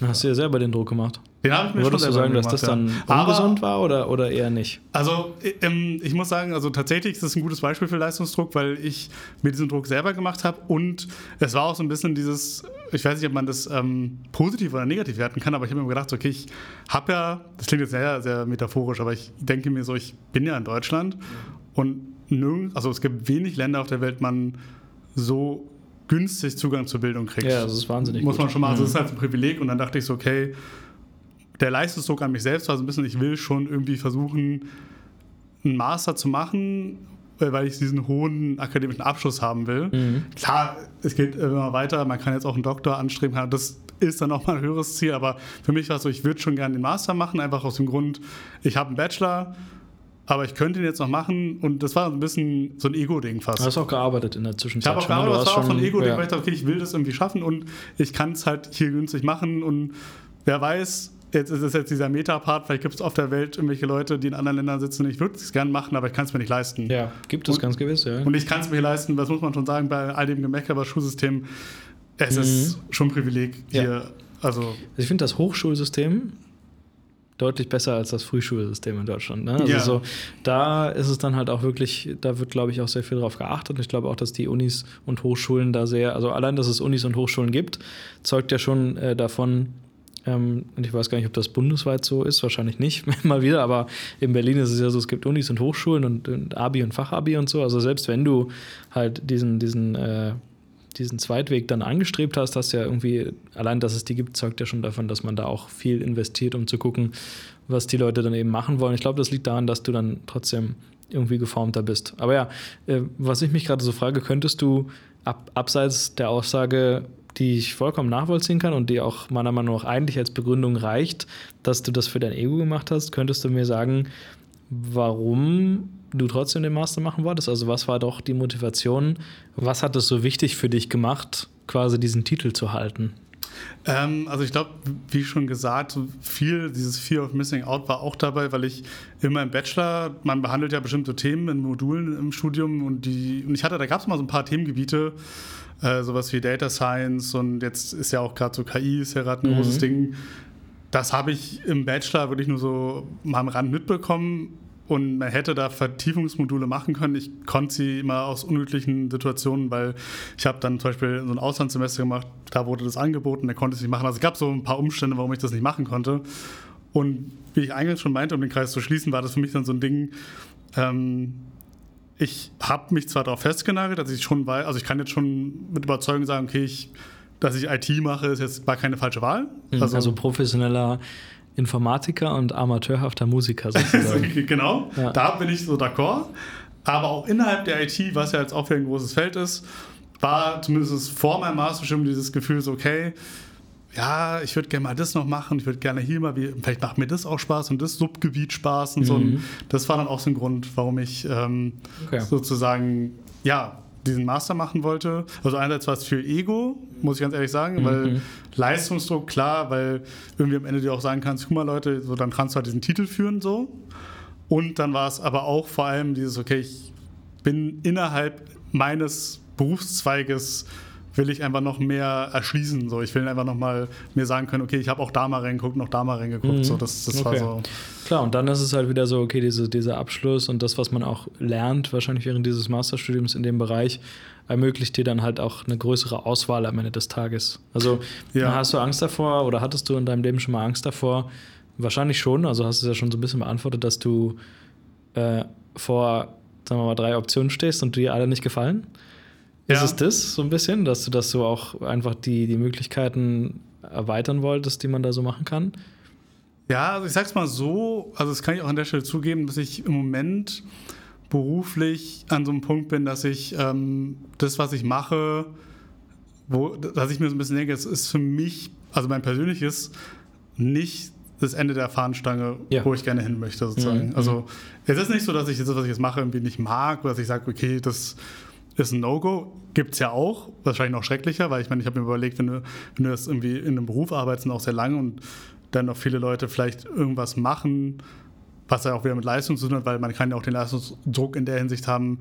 Hast du ja selber den Druck gemacht. Den habe ich mir Würdest du schon sagen, selber dass das gemacht, dann ja. ungesund war oder, oder eher nicht? Also ähm, ich muss sagen, also tatsächlich ist das ein gutes Beispiel für Leistungsdruck, weil ich mir diesen Druck selber gemacht habe und es war auch so ein bisschen dieses, ich weiß nicht, ob man das ähm, positiv oder negativ werten kann, aber ich habe mir gedacht, okay, ich habe ja, das klingt jetzt sehr, sehr metaphorisch, aber ich denke mir so, ich bin ja in Deutschland und nirgend, also es gibt wenig Länder auf der Welt, man so günstig Zugang zur Bildung kriegt. Ja, das ist wahnsinnig Muss gut. man schon mal, also das ist halt ein Privileg und dann dachte ich so, okay, der Leistungsdruck an mich selbst war so ein bisschen, ich will schon irgendwie versuchen, einen Master zu machen, äh, weil ich diesen hohen akademischen Abschluss haben will. Mhm. Klar, es geht immer weiter, man kann jetzt auch einen Doktor anstreben, das ist dann auch mal ein höheres Ziel, aber für mich war es so, ich würde schon gerne den Master machen, einfach aus dem Grund, ich habe einen Bachelor, aber ich könnte ihn jetzt noch machen und das war so ein bisschen so ein Ego-Ding fast. Du hast auch gearbeitet in der Ich Zwischenzeit. habe auch ne? gearbeitet, das war auch so ein Ego-Ding, ja. weil ich dachte, okay, ich will das irgendwie schaffen und ich kann es halt hier günstig machen und wer weiß, jetzt ist es jetzt dieser Meta-Part, vielleicht gibt es auf der Welt irgendwelche Leute, die in anderen Ländern sitzen und ich würde es gerne machen, aber ich kann es mir nicht leisten. Ja, gibt es Und- ganz gewiss, ja. Und ich kann es mir leisten, was muss man schon sagen, bei all dem Gemecker über das Schulsystem, es ist schon ein Privileg Mhm. Ja. hier, also Also ich finde das Hochschulsystem deutlich besser als das Frühschulsystem in Deutschland. Ne? Also Ja. so, da ist es dann halt auch wirklich, da wird, glaube ich, auch sehr viel drauf geachtet. Und ich glaube auch, dass die Unis und Hochschulen da sehr, also allein, dass es Unis und Hochschulen gibt, zeugt ja schon äh, davon, ähm, und ich weiß gar nicht, ob das bundesweit so ist, wahrscheinlich nicht, mal wieder, aber in Berlin ist es ja so, es gibt Unis und Hochschulen und, und Abi und Fachabi und so. Also selbst wenn du halt diesen, diesen äh, diesen Zweitweg dann angestrebt hast, hast ja irgendwie, allein dass es die gibt, zeugt ja schon davon, dass man da auch viel investiert, um zu gucken, was die Leute dann eben machen wollen. Ich glaube, das liegt daran, dass du dann trotzdem irgendwie geformter bist. Aber ja, äh, was ich mich gerade so frage, könntest du ab, abseits der Aussage, die ich vollkommen nachvollziehen kann und die auch meiner Meinung nach eigentlich als Begründung reicht, dass du das für dein Ego gemacht hast, könntest du mir sagen, warum du trotzdem den Master machen wolltest? Also was war doch die Motivation? Was hat es so wichtig für dich gemacht, quasi diesen Titel zu halten? Ähm, also ich glaube, wie schon gesagt, viel dieses Fear of Missing Out war auch dabei, weil ich immer im Bachelor, man behandelt ja bestimmte Themen in Modulen im Studium und die, und ich hatte, da gab es mal so ein paar Themengebiete, äh, sowas wie Data Science und jetzt ist ja auch gerade so KI, ist ja gerade ein Mhm. großes Ding. Das habe ich im Bachelor wirklich nur so mal am Rand mitbekommen und man hätte da Vertiefungsmodule machen können. Ich konnte sie immer aus unglücklichen Situationen, weil ich habe dann zum Beispiel so ein Auslandssemester gemacht, da wurde das angeboten, da konnte ich es nicht machen. Also es gab so ein paar Umstände, warum ich das nicht machen konnte. Und wie ich eingangs schon meinte, um den Kreis zu schließen, war das für mich dann so ein Ding, ähm, ich habe mich zwar darauf festgenagelt, dass ich schon weiß, also ich kann jetzt schon mit Überzeugung sagen, okay, ich, dass ich IT mache, ist jetzt war keine falsche Wahl. Also, professioneller Informatiker und amateurhafter Musiker sozusagen. genau, Ja. da bin ich so d'accord. Aber auch innerhalb der IT, was ja jetzt auch wieder ein großes Feld ist, war zumindest vor meinem Masterstudium dieses Gefühl so, okay, ja, ich würde gerne mal das noch machen, ich würde gerne hier mal, wie, vielleicht macht mir das auch Spaß und das Subgebiet Spaß und so. Mhm. Und das war dann auch so ein Grund, warum ich ähm, Okay. sozusagen, ja, diesen Master machen wollte. Also einerseits war es für Ego, muss ich ganz ehrlich sagen, weil Leistungsdruck, klar, weil irgendwie am Ende dir auch sagen kannst, guck mal Leute, so dann kannst du halt diesen Titel führen so. Und dann war es aber auch vor allem dieses, okay, ich bin innerhalb meines Berufszweiges will ich einfach noch mehr erschließen. So. Ich will einfach noch mal mir sagen können, okay, ich habe auch da mal reingeguckt, noch da mal reingeguckt. So, das das Okay. war so. Klar, und dann ist es halt wieder so, okay, diese, dieser Abschluss und das, was man auch lernt, wahrscheinlich während dieses Masterstudiums in dem Bereich, ermöglicht dir dann halt auch eine größere Auswahl am Ende des Tages. Also Ja. hast du Angst davor oder hattest du in deinem Leben schon mal Angst davor? Wahrscheinlich schon, also hast du es ja schon so ein bisschen beantwortet, dass du äh, vor, sagen wir mal, drei Optionen stehst und dir alle nicht gefallen. Ist Ja. es das so ein bisschen, dass du, dass du auch einfach die, die Möglichkeiten erweitern wolltest, die man da so machen kann? Ja, also ich sag's mal so, also das kann ich auch an der Stelle zugeben, dass ich im Moment beruflich an so einem Punkt bin, dass ich ähm, das, was ich mache, wo, dass ich mir so ein bisschen denke, es ist für mich, also mein persönliches, nicht das Ende der Fahnenstange, ja. wo ich gerne hin möchte, sozusagen. Mhm. Also es ist nicht so, dass ich das, was ich jetzt mache, irgendwie nicht mag, oder dass ich sage, okay, das ist ein No-Go. Gibt es ja auch, wahrscheinlich noch schrecklicher, weil ich meine, ich habe mir überlegt, wenn du, wenn du das irgendwie in einem Beruf arbeitest und auch sehr lange und dann noch viele Leute vielleicht irgendwas machen, was ja auch wieder mit Leistung zu tun hat, weil man kann ja auch den Leistungsdruck in der Hinsicht haben,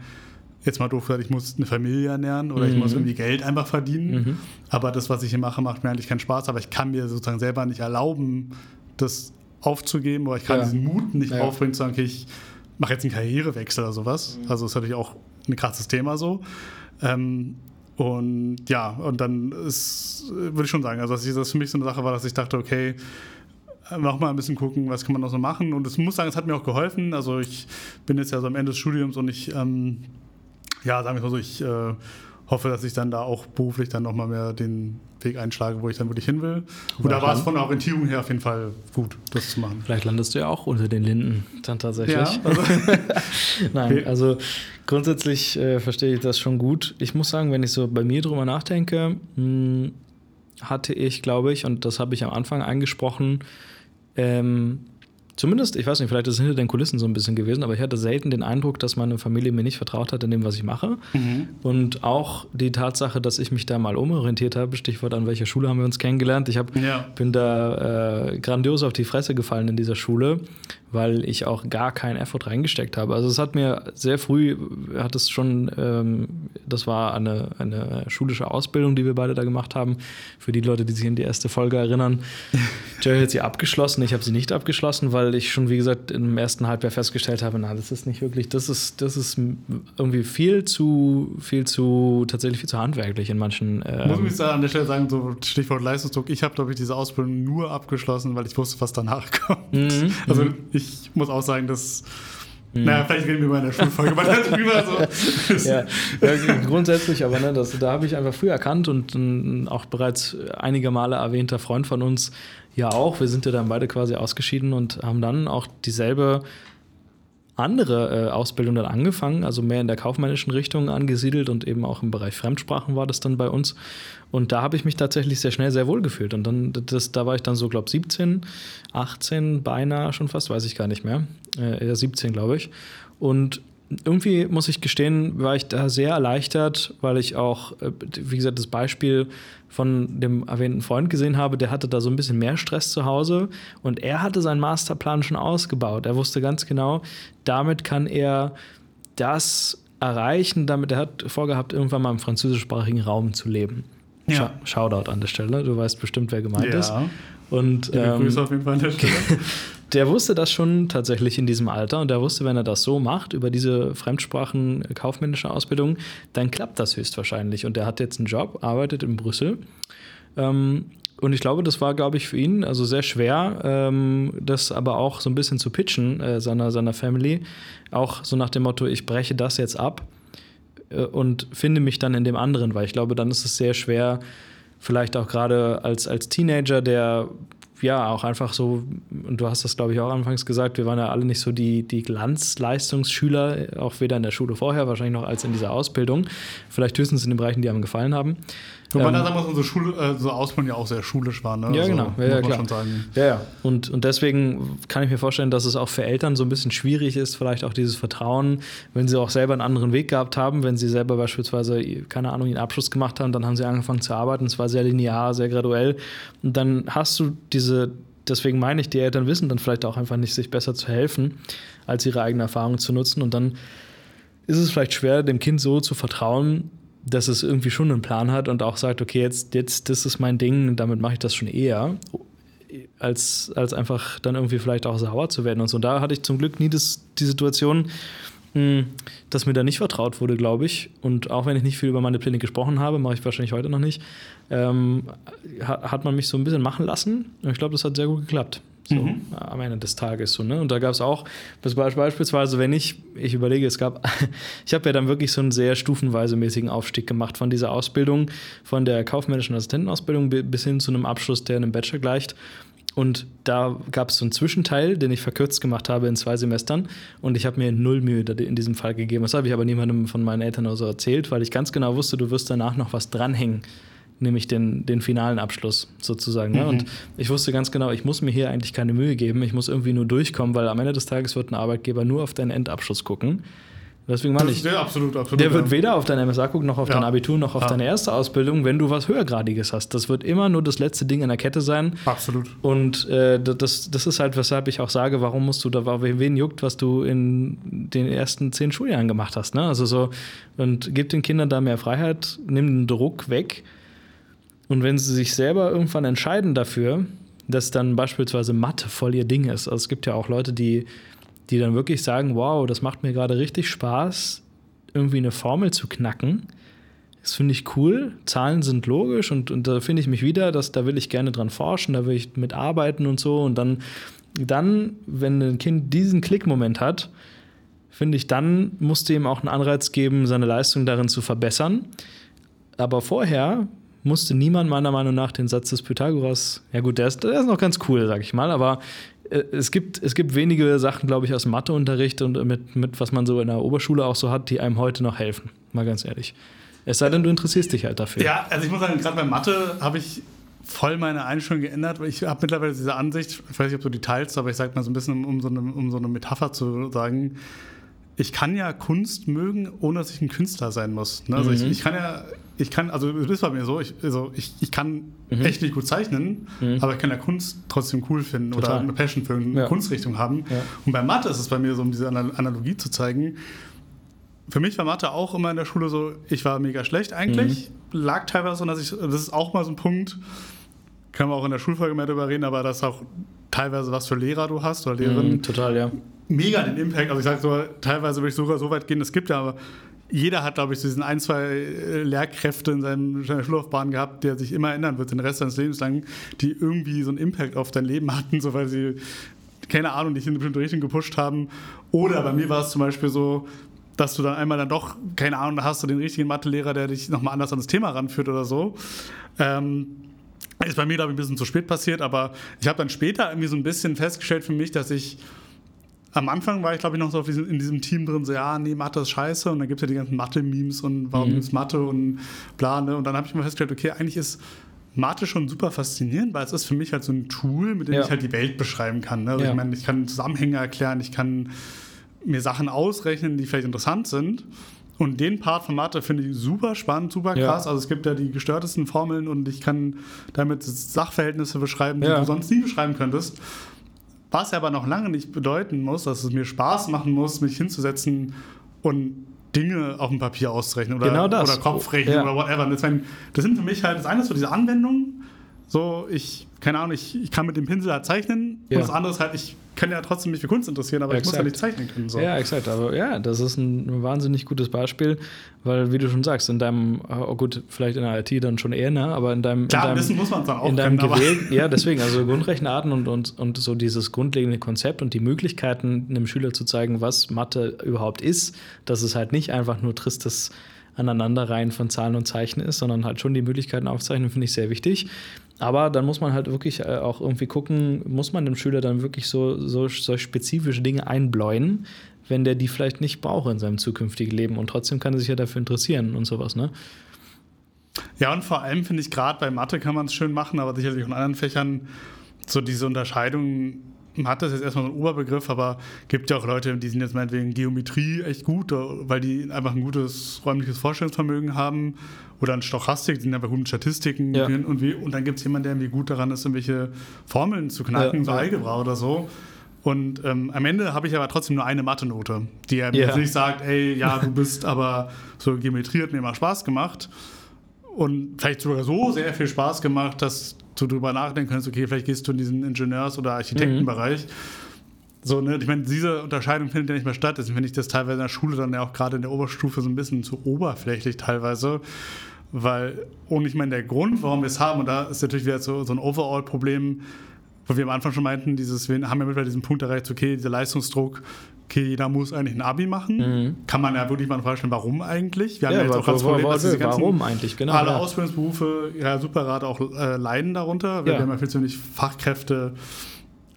jetzt mal doof gesagt, ich muss eine Familie ernähren oder mhm. ich muss irgendwie Geld einfach verdienen. Mhm. Aber das, was ich hier mache, macht mir eigentlich keinen Spaß. Aber ich kann mir sozusagen selber nicht erlauben, das aufzugeben oder ich kann ja. diesen Mut nicht ja. aufbringen, zu sagen, okay, ich mache jetzt einen Karrierewechsel oder sowas. Mhm. Also ist natürlich auch ein krasses Thema so. Ähm, und ja, und dann ist, würde ich schon sagen, also dass das für mich so eine Sache war, dass ich dachte, okay, noch mal ein bisschen gucken, was kann man noch so machen. Und ich muss sagen, es hat mir auch geholfen. Also ich bin jetzt ja so am Ende des Studiums und ich, ähm, ja, sagen wir mal so, ich äh, hoffe, dass ich dann da auch beruflich dann noch mal mehr den Weg einschlage, wo ich dann wirklich hin will. Und da war es von der Orientierung her auf jeden Fall gut, das zu machen. Vielleicht landest du ja auch unter den Linden dann tatsächlich. Ja, also Nein, also grundsätzlich äh, verstehe ich das schon gut. Ich muss sagen, wenn ich so bei mir drüber nachdenke, mh, hm, hatte ich, glaube ich, und das habe ich am Anfang angesprochen, ähm, zumindest, ich weiß nicht, vielleicht ist es hinter den Kulissen so ein bisschen gewesen, aber ich hatte selten den Eindruck, dass meine Familie mir nicht vertraut hat in dem, was ich mache. Mhm. Und auch die Tatsache, dass ich mich da mal umorientiert habe, Stichwort an welcher Schule haben wir uns kennengelernt. Ich hab, ja. bin da äh, grandios auf die Fresse gefallen in dieser Schule weil ich auch gar keinen Effort reingesteckt habe. Also es hat mir sehr früh, hat es schon, ähm, das war eine, eine schulische Ausbildung, die wir beide da gemacht haben. Für die Leute, die sich an die erste Folge erinnern. Jerry hat sie abgeschlossen, ich habe sie nicht abgeschlossen, weil ich schon, wie gesagt, im ersten Halbjahr festgestellt habe, na, das ist nicht wirklich, das ist, das ist irgendwie viel zu, viel zu, tatsächlich viel zu handwerklich in manchen. Ähm Muss ich an der Stelle sagen, so Stichwort Leistungsdruck, ich habe, glaube ich, diese Ausbildung nur abgeschlossen, weil ich wusste, was danach kommt. Mhm. Also mhm ich muss auch sagen, dass. Mhm. Naja, vielleicht reden wir mal in der Schulfolge mal darüber. So. ja, ja, grundsätzlich, aber ne, das, da habe ich einfach früh erkannt und um, auch bereits einige Male erwähnter Freund von uns ja auch. Wir sind ja dann beide quasi ausgeschieden und haben dann auch dieselbe andere äh, Ausbildung dann angefangen, also mehr in der kaufmännischen Richtung angesiedelt und eben auch im Bereich Fremdsprachen war das dann bei uns. Und da habe ich mich tatsächlich sehr schnell sehr wohl gefühlt. Und dann, das, da war ich dann so, glaube ich, 17, 18, beinahe schon fast, weiß ich gar nicht mehr. Äh, 17, glaube ich. Und irgendwie muss ich gestehen, war ich da sehr erleichtert, weil ich auch, äh, wie gesagt, das Beispiel von dem erwähnten Freund gesehen habe, der hatte da so ein bisschen mehr Stress zu Hause und er hatte seinen Masterplan schon ausgebaut. Er wusste ganz genau, damit kann er das erreichen, damit er hat vorgehabt, irgendwann mal im französischsprachigen Raum zu leben. Ja. Shoutout an der Stelle, du weißt bestimmt, wer gemeint ja. ist. Und, ähm, Grüße auf jeden Fall an der Stelle. der wusste das schon tatsächlich in diesem Alter und der wusste, wenn er das so macht, über diese Fremdsprachen kaufmännische Ausbildung, dann klappt das höchstwahrscheinlich. Und der hat jetzt einen Job, arbeitet in Brüssel. Ähm, und ich glaube, das war, glaube ich, für ihn also sehr schwer, ähm, das aber auch so ein bisschen zu pitchen, äh, seiner, seiner Family. Auch so nach dem Motto, ich breche das jetzt ab äh, und finde mich dann in dem anderen, weil ich glaube, dann ist es sehr schwer, vielleicht auch gerade als, als Teenager, der ja, auch einfach so, und du hast das, glaube ich, auch anfangs gesagt, wir waren ja alle nicht so die, die Glanzleistungsschüler, auch weder in der Schule vorher, wahrscheinlich noch als in dieser Ausbildung. Vielleicht höchstens in den Bereichen, die einem gefallen haben. Wobei ähm, da sagen wir, unsere Schule, äh, so Ausbildung ja auch sehr schulisch war, ne? Ja, also, genau. Ja, ja, klar. Ja, ja. Und, und deswegen kann ich mir vorstellen, dass es auch für Eltern so ein bisschen schwierig ist, vielleicht auch dieses Vertrauen, wenn sie auch selber einen anderen Weg gehabt haben, wenn sie selber beispielsweise, keine Ahnung, ihren Abschluss gemacht haben, dann haben sie angefangen zu arbeiten, es war sehr linear, sehr graduell. Und dann hast du diese, deswegen meine ich, die Eltern wissen dann vielleicht auch einfach nicht, sich besser zu helfen, als ihre eigene Erfahrung zu nutzen. Und dann ist es vielleicht schwer, dem Kind so zu vertrauen, dass es irgendwie schon einen Plan hat und auch sagt, okay, jetzt, jetzt das ist mein Ding und damit mache ich das schon eher, als, als einfach dann irgendwie vielleicht auch sauer zu werden und so. Und da hatte ich zum Glück nie das, die Situation, hm, dass mir da nicht vertraut wurde, glaube ich. Und auch wenn ich nicht viel über meine Pläne gesprochen habe, mache ich wahrscheinlich heute noch nicht, ähm, hat man mich so ein bisschen machen lassen. Und ich glaube, das hat sehr gut geklappt. So, mhm. am Ende des Tages so, ne? Und da gab es auch, beispielsweise, wenn ich, ich überlege, es gab, ich habe ja dann wirklich so einen sehr stufenweise mäßigen Aufstieg gemacht von dieser Ausbildung, von der kaufmännischen Assistentenausbildung bis hin zu einem Abschluss, der einem Bachelor gleicht. Und da gab es so einen Zwischenteil, den ich verkürzt gemacht habe in zwei Semestern. Und ich habe mir null Mühe in diesem Fall gegeben. Das habe ich aber niemandem von meinen Eltern oder so erzählt, weil ich ganz genau wusste, du wirst danach noch was dranhängen. Nämlich den, den finalen Abschluss sozusagen. Ne? Mhm. Und ich wusste ganz genau, ich muss mir hier eigentlich keine Mühe geben. Ich muss irgendwie nur durchkommen, weil am Ende des Tages wird ein Arbeitgeber nur auf deinen Endabschluss gucken. Deswegen meine ich. Ja, absolut, absolut. Der wird weder auf dein MSA gucken, noch auf ja. dein Abitur, noch auf ja. deine erste Ausbildung, wenn du was Höhergradiges hast. Das wird immer nur das letzte Ding in der Kette sein. Absolut. Und äh, das, das ist halt, weshalb ich auch sage, warum musst du da, wen juckt, was du in den ersten zehn Schuljahren gemacht hast. Ne? Also so, und gib den Kindern da mehr Freiheit, nimm den Druck weg. Und wenn sie sich selber irgendwann entscheiden dafür, dass dann beispielsweise Mathe voll ihr Ding ist. Also es gibt ja auch Leute, die die dann wirklich sagen, wow, das macht mir gerade richtig Spaß, irgendwie eine Formel zu knacken. Das finde ich cool. Zahlen sind logisch und, und da finde ich mich wieder, dass da will ich gerne dran forschen, da will ich mitarbeiten und so. Und dann, dann, wenn ein Kind diesen Klickmoment hat, finde ich, dann musst du ihm auch einen Anreiz geben, seine Leistung darin zu verbessern. Aber vorher musste niemand meiner Meinung nach den Satz des Pythagoras, ja gut, der ist, der ist noch ganz cool, sag ich mal, aber äh, es gibt, es gibt wenige Sachen, glaube ich, aus Matheunterricht und mit, mit, was man so in der Oberschule auch so hat, die einem heute noch helfen. Mal ganz ehrlich. Es sei denn, du interessierst dich halt dafür. Ja, also ich muss sagen, gerade bei Mathe habe ich voll meine Einstellung geändert. Ich habe mittlerweile diese Ansicht, ich weiß nicht, ob du die teilst, aber ich sage mal so ein bisschen, um so, eine, um so eine Metapher zu sagen, ich kann ja Kunst mögen, ohne dass ich ein Künstler sein muss. Ne? Also mhm. ich, ich, kann ja, ich kann, also es ist bei mir so, ich, also ich, ich kann mhm. echt nicht gut zeichnen, mhm. aber ich kann ja Kunst trotzdem cool finden Total. oder eine Passion für eine ja. Kunstrichtung haben. Ja. Und bei Mathe ist es bei mir so, um diese Analogie zu zeigen. Für mich war Mathe auch immer in der Schule so, ich war mega schlecht eigentlich. Mhm. Lag teilweise so, dass ich, das ist auch mal so ein Punkt, können wir auch in der Schulfolge mehr darüber reden, aber das ist auch teilweise was für Lehrer du hast oder Lehrerinnen. Mhm, total, ja mega den Impact. Also ich sage so, teilweise würde ich sogar so weit gehen, es gibt ja aber jeder hat, glaube ich, so diesen ein, zwei äh, Lehrkräfte in seiner Schullaufbahn gehabt, der sich immer ändern wird, den Rest seines Lebens lang, die irgendwie so einen Impact auf dein Leben hatten, so weil sie, keine Ahnung, dich in eine bestimmte Richtung gepusht haben. Oder bei mir war es zum Beispiel so, dass du dann einmal dann doch, keine Ahnung, hast du den richtigen Mathelehrer, der dich nochmal anders an das Thema ranführt oder so. Ähm, ist bei mir, glaube ich, ein bisschen zu spät passiert, aber ich habe dann später irgendwie so ein bisschen festgestellt für mich, dass ich am Anfang war ich, glaube ich, noch so diesem, in diesem Team drin, so, ja, nee, Mathe ist scheiße. Und dann gibt es ja die ganzen Mathe-Memes und warum mhm. gibt es Mathe und bla, ne? Und dann habe ich mir festgestellt, okay, eigentlich ist Mathe schon super faszinierend, weil es ist für mich halt so ein Tool, mit dem ja. ich halt die Welt beschreiben kann. Ne? Also ja. ich meine, ich kann Zusammenhänge erklären, ich kann mir Sachen ausrechnen, die vielleicht interessant sind. Und den Part von Mathe finde ich super spannend, super krass. Ja. Also es gibt ja die gestörtesten Formeln und ich kann damit Sachverhältnisse beschreiben, die du sonst nie beschreiben könntest. Was aber noch lange nicht bedeuten muss, dass es mir Spaß machen muss, mich hinzusetzen und Dinge auf dem Papier auszurechnen oder, genau oder Kopfrechnen ja. oder whatever. Das, das sind für mich halt, das eine ist so diese Anwendung, so ich, keine Ahnung, ich, ich kann mit dem Pinsel halt zeichnen ja. und das andere ist halt, ich kann ja trotzdem mich für Kunst interessieren, aber exakt. ich muss ja nicht zeichnen können. So. Ja, exakt. Aber ja, das ist ein wahnsinnig gutes Beispiel, weil, wie du schon sagst, in deinem, oh gut, vielleicht in der IT dann schon eher, ne? aber in deinem. Klar, in deinem, wissen muss man es dann auch in deinem können, Gewähl, Ja, deswegen, also Grundrechenarten und, und, und so dieses grundlegende Konzept und die Möglichkeiten, einem Schüler zu zeigen, was Mathe überhaupt ist, dass es halt nicht einfach nur tristes Aneinanderreihen von Zahlen und Zeichen ist, sondern halt schon die Möglichkeiten aufzeichnen, finde ich sehr wichtig. Aber dann muss man halt wirklich äh, auch irgendwie gucken, muss man dem Schüler dann wirklich so, so, so spezifische Dinge einbläuen, wenn der die vielleicht nicht braucht in seinem zukünftigen Leben. Und trotzdem kann er sich ja dafür interessieren und sowas, ne? Ja, und vor allem finde ich gerade bei Mathe kann man es schön machen, aber sicherlich auch in anderen Fächern so diese Unterscheidung Mathe ist jetzt erstmal so ein Oberbegriff, aber gibt ja auch Leute, die sind jetzt meinetwegen Geometrie echt gut, weil die einfach ein gutes räumliches Vorstellungsvermögen haben oder an Stochastik, die sind einfach gut mit Statistiken ja. und, wie, und dann gibt es jemanden, der irgendwie gut daran ist, irgendwelche Formeln zu knacken, ja, so Algebra oder so. Und ähm, am Ende habe ich aber trotzdem nur eine Mathe-Note, die er mir jetzt nicht sagt, ey, ja, du bist aber so Geometrie hat mir immer Spaß gemacht. Und vielleicht sogar so sehr viel Spaß gemacht, dass du darüber nachdenken kannst, okay, vielleicht gehst du in diesen Ingenieurs- oder Architektenbereich. Mhm. So, ne, ich meine, diese Unterscheidung findet ja nicht mehr statt. Deswegen finde ich das teilweise in der Schule dann ja auch gerade in der Oberstufe so ein bisschen zu oberflächlich teilweise. Weil, und ich meine, der Grund, warum wir es haben, und da ist natürlich wieder so, so ein Overall-Problem, wo wir am Anfang schon meinten, dieses, wir haben ja mittlerweile diesen Punkt erreicht, okay, dieser Leistungsdruck, okay, jeder muss eigentlich ein Abi machen. Mhm. Kann man ja wirklich mal vorstellen, warum eigentlich? Wir haben Ja, ja, jetzt auch ganz Problem, dass diese ganzen, warum eigentlich? Genau, alle ja. Ausbildungsberufe ja super gerade auch äh, leiden darunter. Wir Ja. haben ja viel zu wenig Fachkräfte.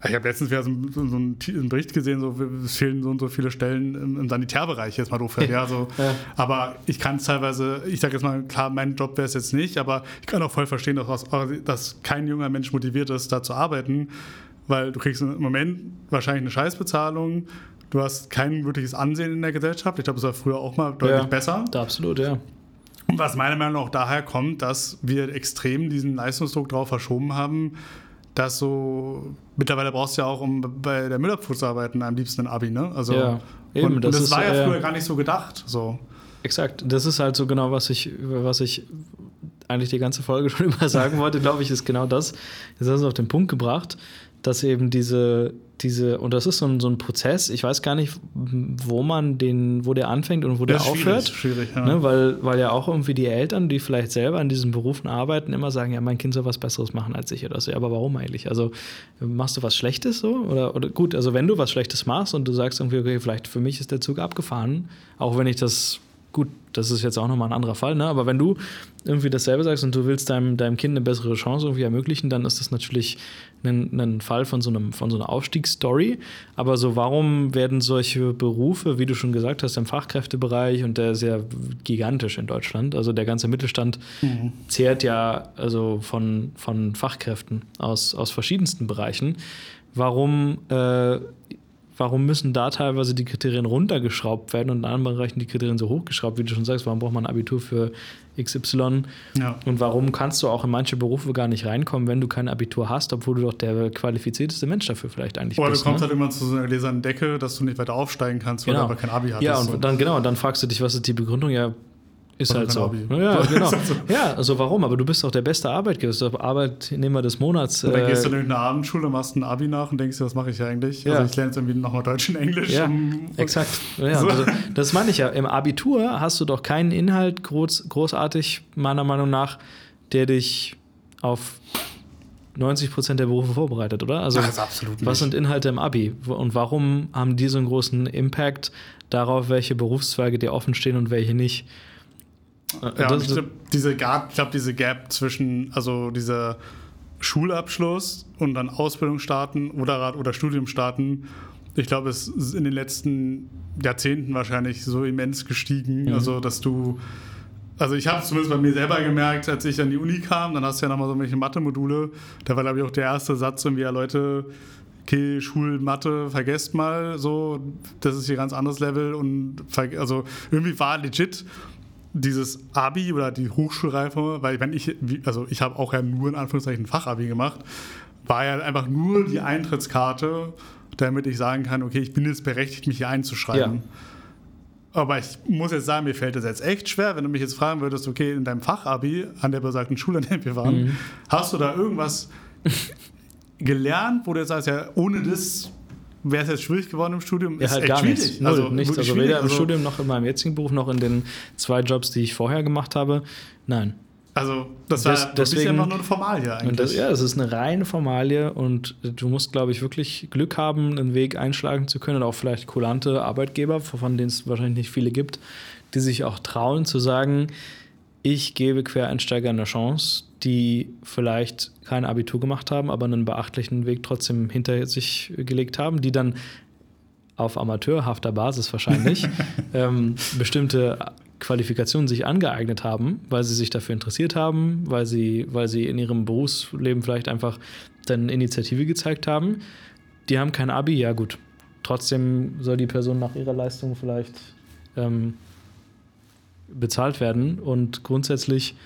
Ich habe letztens wieder so, einen- so, so einen, Bericht gesehen, so, es fehlen so und so viele Stellen im, im Sanitärbereich, jetzt mal doof. Ja, so. Ja. Aber ich kann es teilweise, ich sage jetzt mal, klar, mein Job wäre es jetzt nicht, aber ich kann auch voll verstehen, dass, dass kein junger Mensch motiviert ist, da zu arbeiten, weil du kriegst im Moment wahrscheinlich eine Scheißbezahlung, du hast kein wirkliches Ansehen in der Gesellschaft. Ich glaube, das war früher auch mal deutlich Ja. besser. Da absolut, ja. Und was meiner Meinung nach auch daher kommt, dass wir extrem diesen Leistungsdruck drauf verschoben haben, dass so mittlerweile brauchst du ja auch, um bei der Müllabfuhr zu arbeiten, am liebsten ein Abi, ne? Also Ja, eben, und, und das das, ist, war ja äh, früher gar nicht so gedacht. So. Exakt. Das ist halt so genau, was ich, was ich eigentlich die ganze Folge schon über sagen wollte, glaube ich, ist genau das. Jetzt hast du es auf den Punkt gebracht, dass eben diese, diese, und das ist so ein, so ein Prozess, ich weiß gar nicht, wo man den, wo der anfängt und wo der aufhört. schwierig, schwierig ja. Ne, weil, weil ja auch irgendwie die Eltern, die vielleicht selber in diesen Berufen arbeiten, immer sagen, ja, mein Kind soll was Besseres machen als ich oder so. Ja, aber warum eigentlich? Also machst du was Schlechtes so? Oder, oder gut, also wenn du was Schlechtes machst und du sagst irgendwie, okay, vielleicht für mich ist der Zug abgefahren, auch wenn ich das, gut, das ist jetzt auch nochmal ein anderer Fall, ne? aber wenn du irgendwie dasselbe sagst und du willst deinem, deinem Kind eine bessere Chance irgendwie ermöglichen, dann ist das natürlich ein, ein Fall von so, einem, von so einer Aufstiegsstory. Aber so, warum werden solche Berufe, wie du schon gesagt hast, im Fachkräftebereich und der ist ja gigantisch in Deutschland, also der ganze Mittelstand zehrt ja also von, von Fachkräften aus, aus verschiedensten Bereichen. Warum, äh, warum müssen da teilweise die Kriterien runtergeschraubt werden und in anderen Bereichen die Kriterien so hochgeschraubt, wie du schon sagst? Warum braucht man ein Abitur für XY? Ja. Und warum kannst du auch in manche Berufe gar nicht reinkommen, wenn du kein Abitur hast, obwohl du doch der qualifizierteste Mensch dafür vielleicht eigentlich Oder bist? du kommst ne? halt immer zu so einer gläsernen Decke, dass du nicht weiter aufsteigen kannst, weil du aber kein Abi hattest. Ja, und so. dann genau, und dann fragst du dich, was ist die Begründung? Ja, ist halt so. Abi. Ja, genau. Ist halt so. Ja, also warum? Aber du bist doch der beste Arbeitgeber, du bist doch Arbeitnehmer des Monats. Und dann äh, gehst du in irgendeine Abendschule, machst ein Abi nach und denkst dir, was mache ich eigentlich? Ja. Also ich lerne jetzt irgendwie nochmal Deutsch und Englisch. Ja, um, exakt. Ja, So. also, das meine ich ja. Im Abitur hast du doch keinen Inhalt groß, großartig, meiner Meinung nach, der dich auf 90 Prozent der Berufe vorbereitet, oder? Also, Ach, das ist absolut nicht. was sind Inhalte im Abi? Und warum haben die so einen großen Impact darauf, welche Berufszweige dir offen stehen und welche nicht? Ja, Das- ich glaube, diese, Gap- glaub, diese Gap zwischen, also dieser Schulabschluss und dann Ausbildung starten oder, oder Studium starten, ich glaube, es ist in den letzten Jahrzehnten wahrscheinlich so immens gestiegen. Mhm. Also, dass du, also ich habe es zumindest bei mir selber gemerkt, als ich an die Uni kam, dann hast du ja nochmal so welche Mathe-Module. Da war, glaube ich, auch der erste Satz irgendwie, ja, Leute, okay, Schulmathe, vergesst mal so, das ist hier ein ganz anderes Level und also irgendwie war legit dieses Abi oder die Hochschulreife, weil wenn ich, also ich habe auch ja nur in Anführungszeichen Fachabi gemacht, war ja einfach nur die Eintrittskarte, damit ich sagen kann, okay, ich bin jetzt berechtigt, mich hier einzuschreiben. Ja. Aber ich muss jetzt sagen, mir fällt es jetzt echt schwer, wenn du mich jetzt fragen würdest, okay, in deinem Fachabi, an der besagten Schule, an der wir waren, Mhm. hast du da irgendwas gelernt, wo du jetzt sagst, ja, ohne das wäre es jetzt schwierig geworden im Studium? Ja, Ist halt gar schwierig. nichts. Null, nichts. Also weder im Also- Studium noch in meinem jetzigen Beruf noch in den zwei Jobs, die ich vorher gemacht habe. Nein. Also, das war wirklich deswegen- einfach nur eine Formalie eigentlich. Das, ja, es ist eine reine Formalie und du musst, glaube ich, wirklich Glück haben, einen Weg einschlagen zu können und auch vielleicht kulante Arbeitgeber, von denen es wahrscheinlich nicht viele gibt, die sich auch trauen zu sagen, ich gebe Quereinsteigern eine Chance, die vielleicht kein Abitur gemacht haben, aber einen beachtlichen Weg trotzdem hinter sich gelegt haben, die dann auf amateurhafter Basis wahrscheinlich ähm, bestimmte Qualifikationen sich angeeignet haben, weil sie sich dafür interessiert haben, weil sie, weil sie in ihrem Berufsleben vielleicht einfach dann Initiative gezeigt haben. Die haben kein Abi, ja gut. Trotzdem soll die Person nach ihrer Leistung vielleicht ähm, bezahlt werden und grundsätzlich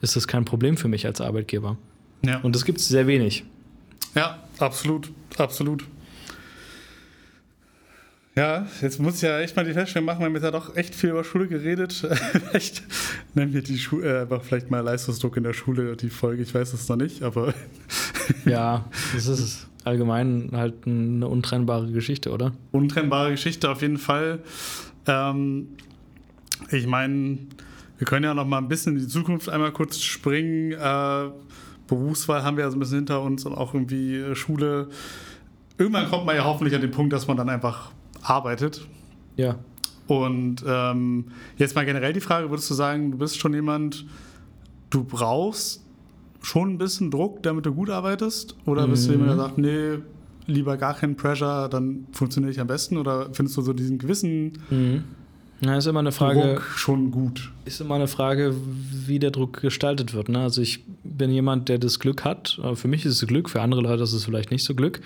ist das kein Problem für mich als Arbeitgeber. ja. Und das gibt es sehr wenig. ja, absolut, absolut. Ja, jetzt muss ich ja echt mal die Feststellung machen, wir haben jetzt ja doch echt viel über Schule geredet. echt, nennen wir die Schule, äh, einfach vielleicht mal Leistungsdruck in der Schule, die Folge, ich weiß es noch nicht, aber Ja, das ist allgemein halt eine untrennbare Geschichte, oder? untrennbare Geschichte auf jeden Fall. Ähm, ich meine, wir können ja noch mal ein bisschen in die Zukunft einmal kurz springen. Äh, Berufswahl haben wir ja so ein bisschen hinter uns und auch irgendwie Schule. Irgendwann kommt man ja hoffentlich an den Punkt, dass man dann einfach arbeitet. Ja. Und ähm, jetzt mal generell die Frage, würdest du sagen, du bist schon jemand, du brauchst schon ein bisschen Druck, damit du gut arbeitest? Oder bist du jemand, der sagt, nee, lieber gar keinen Pressure, dann funktioniere ich am besten? Oder findest du so diesen gewissen Mhm. Na, ist immer eine Frage. Druck schon gut? Ist immer eine Frage, wie der Druck gestaltet wird. Ne? Also ich bin jemand, der das Glück hat. Für mich ist es Glück, für andere Leute ist es vielleicht nicht so Glück,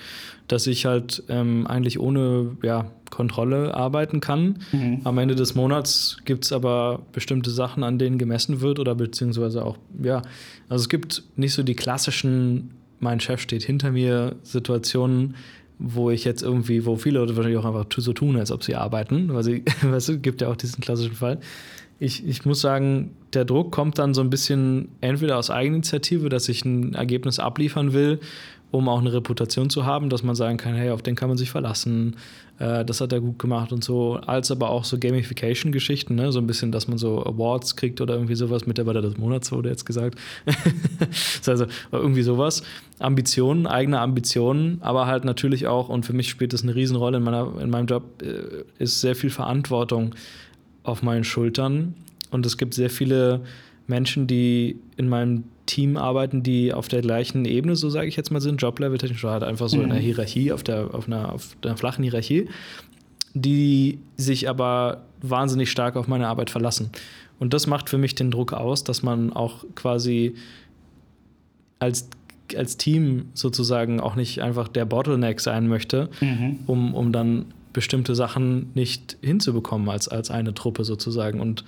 dass ich halt ähm, eigentlich ohne ja, Kontrolle arbeiten kann. Mhm. Am Ende des Monats gibt es aber bestimmte Sachen, an denen gemessen wird oder beziehungsweise auch, ja, also es gibt nicht so die klassischen, mein Chef steht hinter mir, Situationen, wo ich jetzt irgendwie, wo viele Leute wahrscheinlich auch einfach so tun, als ob sie arbeiten, weil sie, weißt du, gibt ja auch diesen klassischen Fall. Ich, ich muss sagen, der Druck kommt dann so ein bisschen entweder aus Eigeninitiative, dass ich ein Ergebnis abliefern will, um auch eine Reputation zu haben, dass man sagen kann, hey, auf den kann man sich verlassen, äh, das hat er gut gemacht und so, als aber auch so Gamification-Geschichten, ne? so ein bisschen, dass man so Awards kriegt oder irgendwie sowas, Mitarbeiter des Monats wurde jetzt gesagt. Also irgendwie sowas. Ambitionen, eigene Ambitionen, aber halt natürlich auch, und für mich spielt das eine Riesenrolle in, meiner, in meinem Job, äh, ist sehr viel Verantwortung auf meinen Schultern. Und es gibt sehr viele Menschen, die in meinem Team arbeiten, die auf der gleichen Ebene, so sage ich jetzt mal, sind, Joblevel-technisch oder halt einfach so in der Hierarchie, auf der, auf, einer, auf einer flachen Hierarchie, die sich aber wahnsinnig stark auf meine Arbeit verlassen. Und das macht für mich den Druck aus, dass man auch quasi als, als Team sozusagen auch nicht einfach der Bottleneck sein möchte, um, um dann bestimmte Sachen nicht hinzubekommen als, als eine Truppe sozusagen. Und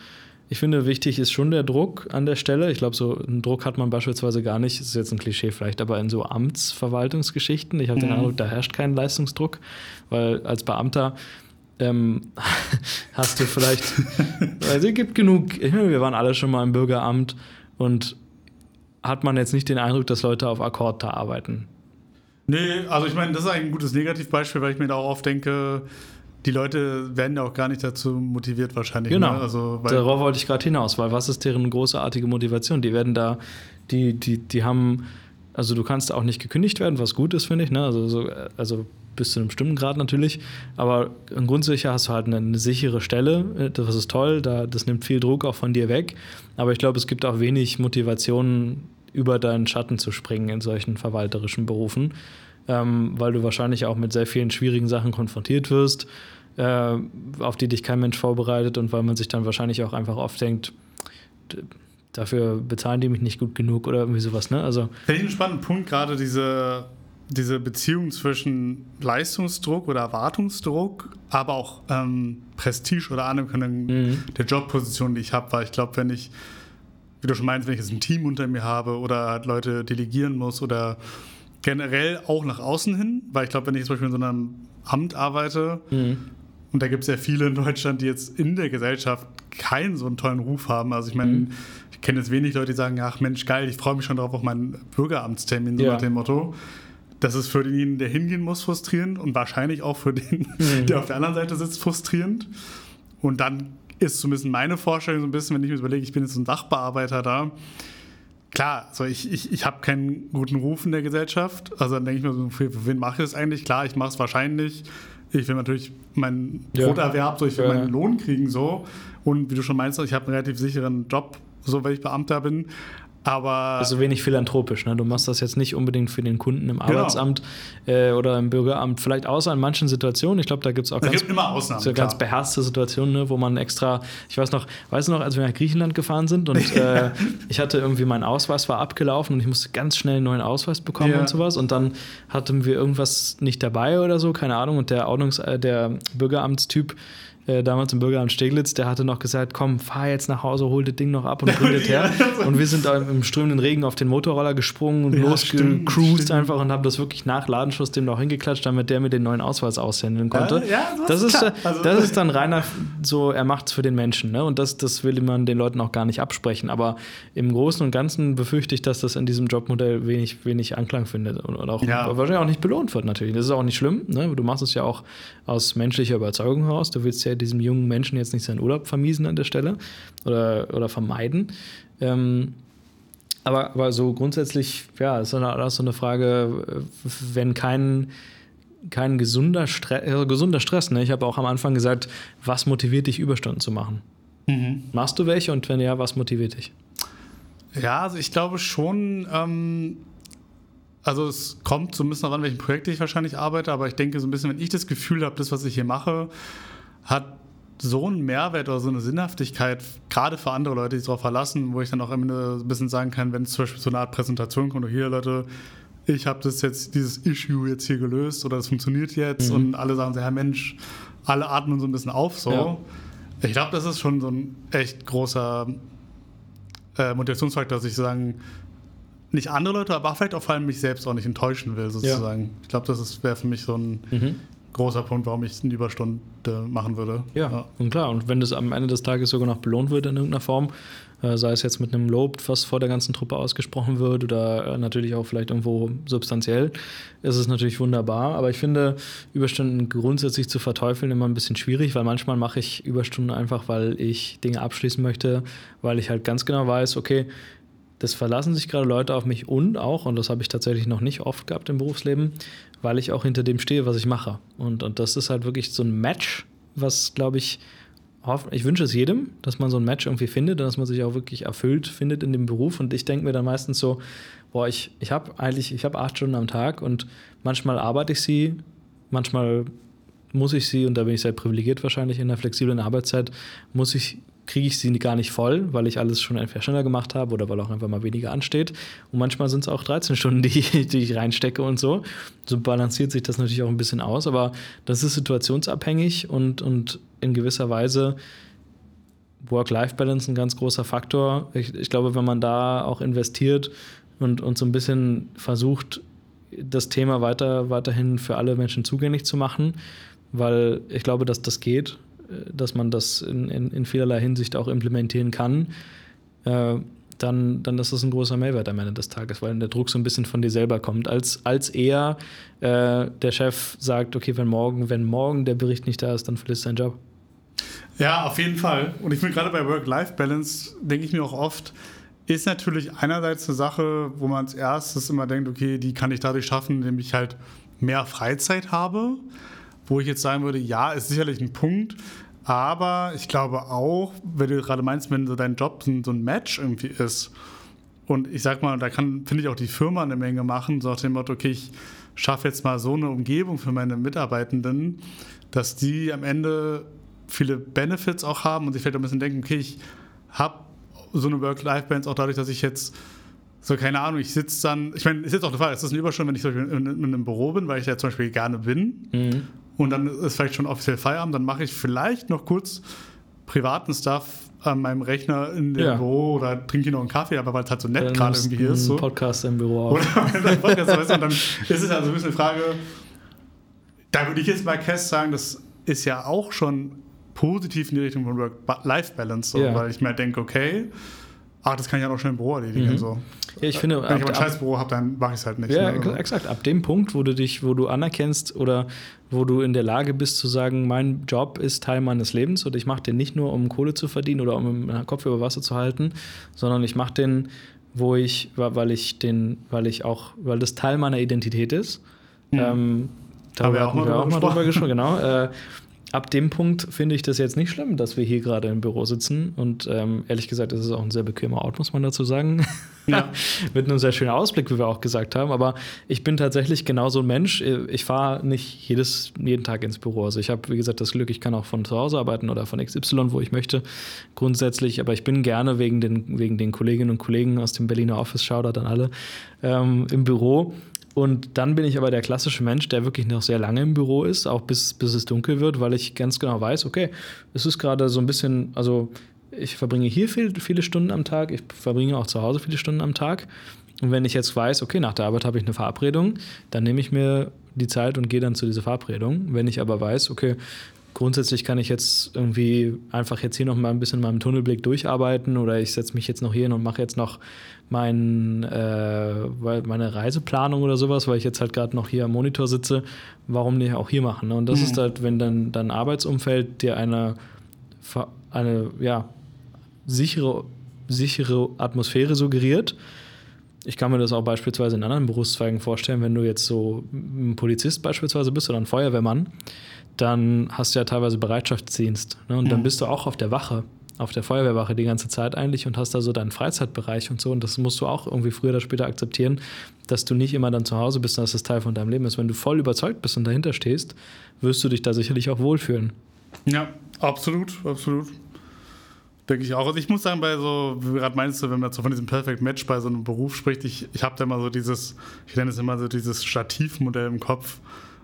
ich finde, wichtig ist schon der Druck an der Stelle. Ich glaube, so einen Druck hat man beispielsweise gar nicht, das ist jetzt ein Klischee vielleicht, aber in so Amtsverwaltungsgeschichten, ich habe den Mhm. Eindruck, da herrscht kein Leistungsdruck, weil als Beamter ähm, hast du vielleicht, also es gibt genug, ich meine, wir waren alle schon mal im Bürgeramt und hat man jetzt nicht den Eindruck, dass Leute auf Akkord da arbeiten. Nee, also ich meine, das ist eigentlich ein gutes Negativbeispiel, weil ich mir da auch oft denke, die Leute werden ja auch gar nicht dazu motiviert wahrscheinlich. Genau. Ne? Also, weil, Darauf wollte ich gerade hinaus, weil was ist deren großartige Motivation? Die werden da, die, die, die haben, also du kannst auch nicht gekündigt werden, was gut ist, finde ich, ne? Also, so, also bis zu einem bestimmten Grad natürlich, aber grundsicher hast du halt eine, eine sichere Stelle, das ist toll, da, das nimmt viel Druck auch von dir weg, aber ich glaube, es gibt auch wenig Motivation, über deinen Schatten zu springen in solchen verwalterischen Berufen, ähm, weil du wahrscheinlich auch mit sehr vielen schwierigen Sachen konfrontiert wirst, äh, auf die dich kein Mensch vorbereitet und weil man sich dann wahrscheinlich auch einfach oft denkt, dafür bezahlen die mich nicht gut genug oder irgendwie sowas, ne? Also, Finde ich einen spannenden Punkt, gerade diese, diese Beziehung zwischen Leistungsdruck oder Erwartungsdruck, aber auch ähm, Prestige oder Anerkennung Mhm. der Jobposition, die ich habe, weil ich glaube, wenn ich, wie du schon meinst, wenn ich jetzt ein Team unter mir habe oder halt Leute delegieren muss oder generell auch nach außen hin, weil ich glaube, wenn ich zum Beispiel in so einem Amt arbeite, und da gibt es ja viele in Deutschland, die jetzt in der Gesellschaft keinen so einen tollen Ruf haben. Also ich meine, ich kenne jetzt wenig Leute, die sagen, ach Mensch, geil, ich freue mich schon darauf auf meinen Bürgeramtstermin, so Ja. nach dem Motto. Das ist für denjenigen, der hingehen muss, frustrierend und wahrscheinlich auch für den, der auf der anderen Seite sitzt, frustrierend. Und dann ist zumindest meine Vorstellung so ein bisschen, wenn ich mir überlege, ich bin jetzt ein Sachbearbeiter da. Klar, also ich, ich, ich habe keinen guten Ruf in der Gesellschaft. Also dann denke ich mir so, für, für wen mache ich das eigentlich? Klar, ich mache es wahrscheinlich. Ich will natürlich meinen Ja. Broterwerb, so ich will Ja, meinen. Lohn kriegen so. Und wie du schon meinst, ich habe einen relativ sicheren Job, so weil ich Beamter bin. Aber also wenig philanthropisch, ne? Du machst das jetzt nicht unbedingt für den Kunden im Genau. Arbeitsamt äh, oder im Bürgeramt, vielleicht außer in manchen Situationen. Ich glaube, da gibt es auch es ganz gibt immer Ausnahmen. So ganz beherzte Situationen, ne, wo man extra, ich weiß noch, weißt du noch, als wir nach Griechenland gefahren sind und äh, ich hatte irgendwie, mein Ausweis war abgelaufen und ich musste ganz schnell einen neuen Ausweis bekommen Ja. und sowas und dann hatten wir irgendwas nicht dabei oder so, keine Ahnung und der Ordnungs-, äh, der Bürgeramtstyp äh, damals im Bürgeramt Steglitz, der hatte noch gesagt, komm, fahr jetzt nach Hause, hol das Ding noch ab und bring das her. Und wir sind im strömenden Regen auf den Motorroller gesprungen und Ja, losgecruised einfach und haben das wirklich nach Ladenschluss dem noch hingeklatscht, damit der mir den neuen Ausweis aushändeln konnte. Ja, ja, das ist klar. äh, Also- das ist dann reiner, so, er macht es für den Menschen. Ne? Und das, das will man den Leuten auch gar nicht absprechen. Aber im Großen und Ganzen befürchte ich, dass das in diesem Jobmodell wenig, wenig Anklang findet und, und auch Ja. wahrscheinlich auch nicht belohnt wird natürlich. Das ist auch nicht schlimm. Ne? Du machst es ja auch aus menschlicher Überzeugung heraus. Du willst ja diesem jungen Menschen jetzt nicht seinen Urlaub vermiesen an der Stelle oder, oder vermeiden. Ähm, Aber, aber so grundsätzlich, ja, ist auch so eine Frage, wenn kein, kein gesunder, Stre äh, gesunder Stress, ne? ich habe auch am Anfang gesagt, was motiviert dich, Überstunden zu machen? Mhm. Machst du welche und wenn ja, was motiviert dich? Ja, also ich glaube schon, ähm, also es kommt so ein bisschen daran, welchen Projekt ich wahrscheinlich arbeite, aber ich denke so ein bisschen, wenn ich das Gefühl habe, das, was ich hier mache, hat so einen Mehrwert oder so eine Sinnhaftigkeit, gerade für andere Leute, die sich darauf verlassen, wo ich dann auch am Ende ein bisschen sagen kann, wenn es zum Beispiel so eine Art Präsentation kommt, hier Leute, ich habe das jetzt, dieses Issue jetzt hier gelöst oder es funktioniert jetzt mhm. und alle sagen so, ja Mensch, alle atmen so ein bisschen auf so. Ja. Ich glaube, das ist schon so ein echt großer äh, Motivationsfaktor, dass ich sagen, nicht andere Leute, aber vielleicht auch vor allem mich selbst auch nicht enttäuschen will, sozusagen. Ja. Ich glaube, das wäre für mich so ein mhm. Großer Punkt, warum ich eine Überstunde machen würde. Ja, ja, und klar, und wenn das am Ende des Tages sogar noch belohnt wird in irgendeiner Form, äh, sei es jetzt mit einem Lob, was vor der ganzen Truppe ausgesprochen wird oder äh, natürlich auch vielleicht irgendwo substanziell, ist es natürlich wunderbar. Aber ich finde, Überstunden grundsätzlich zu verteufeln immer ein bisschen schwierig, weil manchmal mache ich Überstunden einfach, weil ich Dinge abschließen möchte, weil ich halt ganz genau weiß, okay, das verlassen sich gerade Leute auf mich und auch, und das habe ich tatsächlich noch nicht oft gehabt im Berufsleben, weil ich auch hinter dem stehe, was ich mache. Und, und das ist halt wirklich so ein Match, was, glaube ich, ich wünsche es jedem, dass man so ein Match irgendwie findet und dass man sich auch wirklich erfüllt findet in dem Beruf. Und ich denke mir dann meistens so, boah, ich, ich habe eigentlich, ich habe acht Stunden am Tag und manchmal arbeite ich sie, manchmal muss ich sie, und da bin ich sehr privilegiert wahrscheinlich in der flexiblen Arbeitszeit, muss ich kriege ich sie gar nicht voll, weil ich alles schon entweder schneller gemacht habe oder weil auch einfach mal weniger ansteht. Und manchmal sind es auch 13 Stunden, die, die ich reinstecke und so. So balanciert sich das natürlich auch ein bisschen aus, aber das ist situationsabhängig und, und in gewisser Weise Work-Life-Balance ein ganz großer Faktor. Ich, ich, glaube, wenn man da auch investiert und, und so ein bisschen versucht, das Thema weiter, weiterhin für alle Menschen zugänglich zu machen, weil ich glaube, dass das geht dass man das in, in, in vielerlei Hinsicht auch implementieren kann, äh, dann, dann ist das ein großer Mehrwert am Ende des Tages, weil der Druck so ein bisschen von dir selber kommt, als, als eher äh, der Chef sagt, okay, wenn morgen, wenn morgen der Bericht nicht da ist, dann verlierst du deinen Job. Ja, auf jeden Fall. Und ich finde gerade bei Work-Life-Balance, denke ich mir auch oft, ist natürlich einerseits eine Sache, wo man als erstes immer denkt, okay, die kann ich dadurch schaffen, indem ich halt mehr Freizeit habe wo ich jetzt sagen würde, ja, ist sicherlich ein Punkt, aber ich glaube auch, wenn du gerade meinst, wenn so dein Job so ein Match irgendwie ist, und ich sag mal, da kann, finde ich, auch die Firma eine Menge machen, so nach dem Motto, okay, ich schaffe jetzt mal so eine Umgebung für meine Mitarbeitenden, dass die am Ende viele Benefits auch haben und sich vielleicht ein bisschen denken, okay, ich habe so eine Work-Life-Balance auch dadurch, dass ich jetzt so, keine Ahnung, ich sitze dann, ich meine, ist jetzt auch Fall, es ist eine Überstunde, wenn ich in, in, in, einem Büro bin, weil ich ja zum Beispiel gerne bin. Mhm und dann ist vielleicht schon offiziell Feierabend, dann mache ich vielleicht noch kurz privaten Stuff an meinem Rechner in dem ja. Büro oder trinke noch einen Kaffee, aber weil es halt so nett gerade irgendwie hier ist. So. Podcast im Büro auch. Oder Podcast, weißt du, und dann ist es also ein bisschen eine Frage, da würde ich jetzt bei Cass sagen, das ist ja auch schon positiv in die Richtung von Work-Life-Balance, so, ja. weil ich mir denke, okay, ach, das kann ich ja noch schnell im Büro erledigen. Mhm. So. Ja, ich finde, Wenn ich aber ein Scheißbüro habe, dann mache ich es halt nicht. Ja, ne? exakt. Ab dem Punkt, wo du dich, wo du anerkennst oder wo du in der Lage bist zu sagen, mein Job ist Teil meines Lebens und ich mache den nicht nur, um Kohle zu verdienen oder um den Kopf über Wasser zu halten, sondern ich mache den, wo ich, weil ich den, weil ich auch, weil das Teil meiner Identität ist. Mhm. Ähm, da haben wir auch mal, auch mal drüber gesprochen, genau. Äh, ab dem Punkt finde ich das jetzt nicht schlimm, dass wir hier gerade im Büro sitzen. Und ähm, ehrlich gesagt, es ist auch ein sehr bequemer Ort, muss man dazu sagen. Ja. Mit einem sehr schönen Ausblick, wie wir auch gesagt haben. Aber ich bin tatsächlich genauso ein Mensch. Ich fahre nicht jedes, jeden Tag ins Büro. Also ich habe, wie gesagt, das Glück, ich kann auch von zu Hause arbeiten oder von XY, wo ich möchte, grundsätzlich. Aber ich bin gerne wegen den, wegen den Kolleginnen und Kollegen aus dem Berliner Office, Shoutout an alle, ähm, im Büro. Und dann bin ich aber der klassische Mensch, der wirklich noch sehr lange im Büro ist, auch bis, bis es dunkel wird, weil ich ganz genau weiß, okay, es ist gerade so ein bisschen, also ich verbringe hier viel, viele Stunden am Tag, ich verbringe auch zu Hause viele Stunden am Tag. Und wenn ich jetzt weiß, okay, nach der Arbeit habe ich eine Verabredung, dann nehme ich mir die Zeit und gehe dann zu dieser Verabredung. Wenn ich aber weiß, okay, grundsätzlich kann ich jetzt irgendwie einfach jetzt hier noch mal ein bisschen in meinem Tunnelblick durcharbeiten oder ich setze mich jetzt noch hier hin und mache jetzt noch mein, äh, meine Reiseplanung oder sowas, weil ich jetzt halt gerade noch hier am Monitor sitze, warum nicht auch hier machen? Ne? Und das mhm. ist halt, wenn dann dein Arbeitsumfeld dir eine, eine ja, sichere, sichere Atmosphäre suggeriert, ich kann mir das auch beispielsweise in anderen Berufszweigen vorstellen, wenn du jetzt so ein Polizist beispielsweise bist oder ein Feuerwehrmann, dann hast du ja teilweise Bereitschaftsdienst. Ne? Und dann bist du auch auf der Wache, auf der Feuerwehrwache die ganze Zeit eigentlich und hast da so deinen Freizeitbereich und so. Und das musst du auch irgendwie früher oder später akzeptieren, dass du nicht immer dann zu Hause bist und dass das Teil von deinem Leben ist. Wenn du voll überzeugt bist und dahinter stehst, wirst du dich da sicherlich auch wohlfühlen. Ja, absolut, absolut. Denke ich auch. Also ich muss sagen, bei so, wie du gerade meinst, wenn man so von diesem Perfect Match bei so einem Beruf spricht, ich, ich habe da immer so dieses, ich nenne es immer so dieses Stativmodell im Kopf.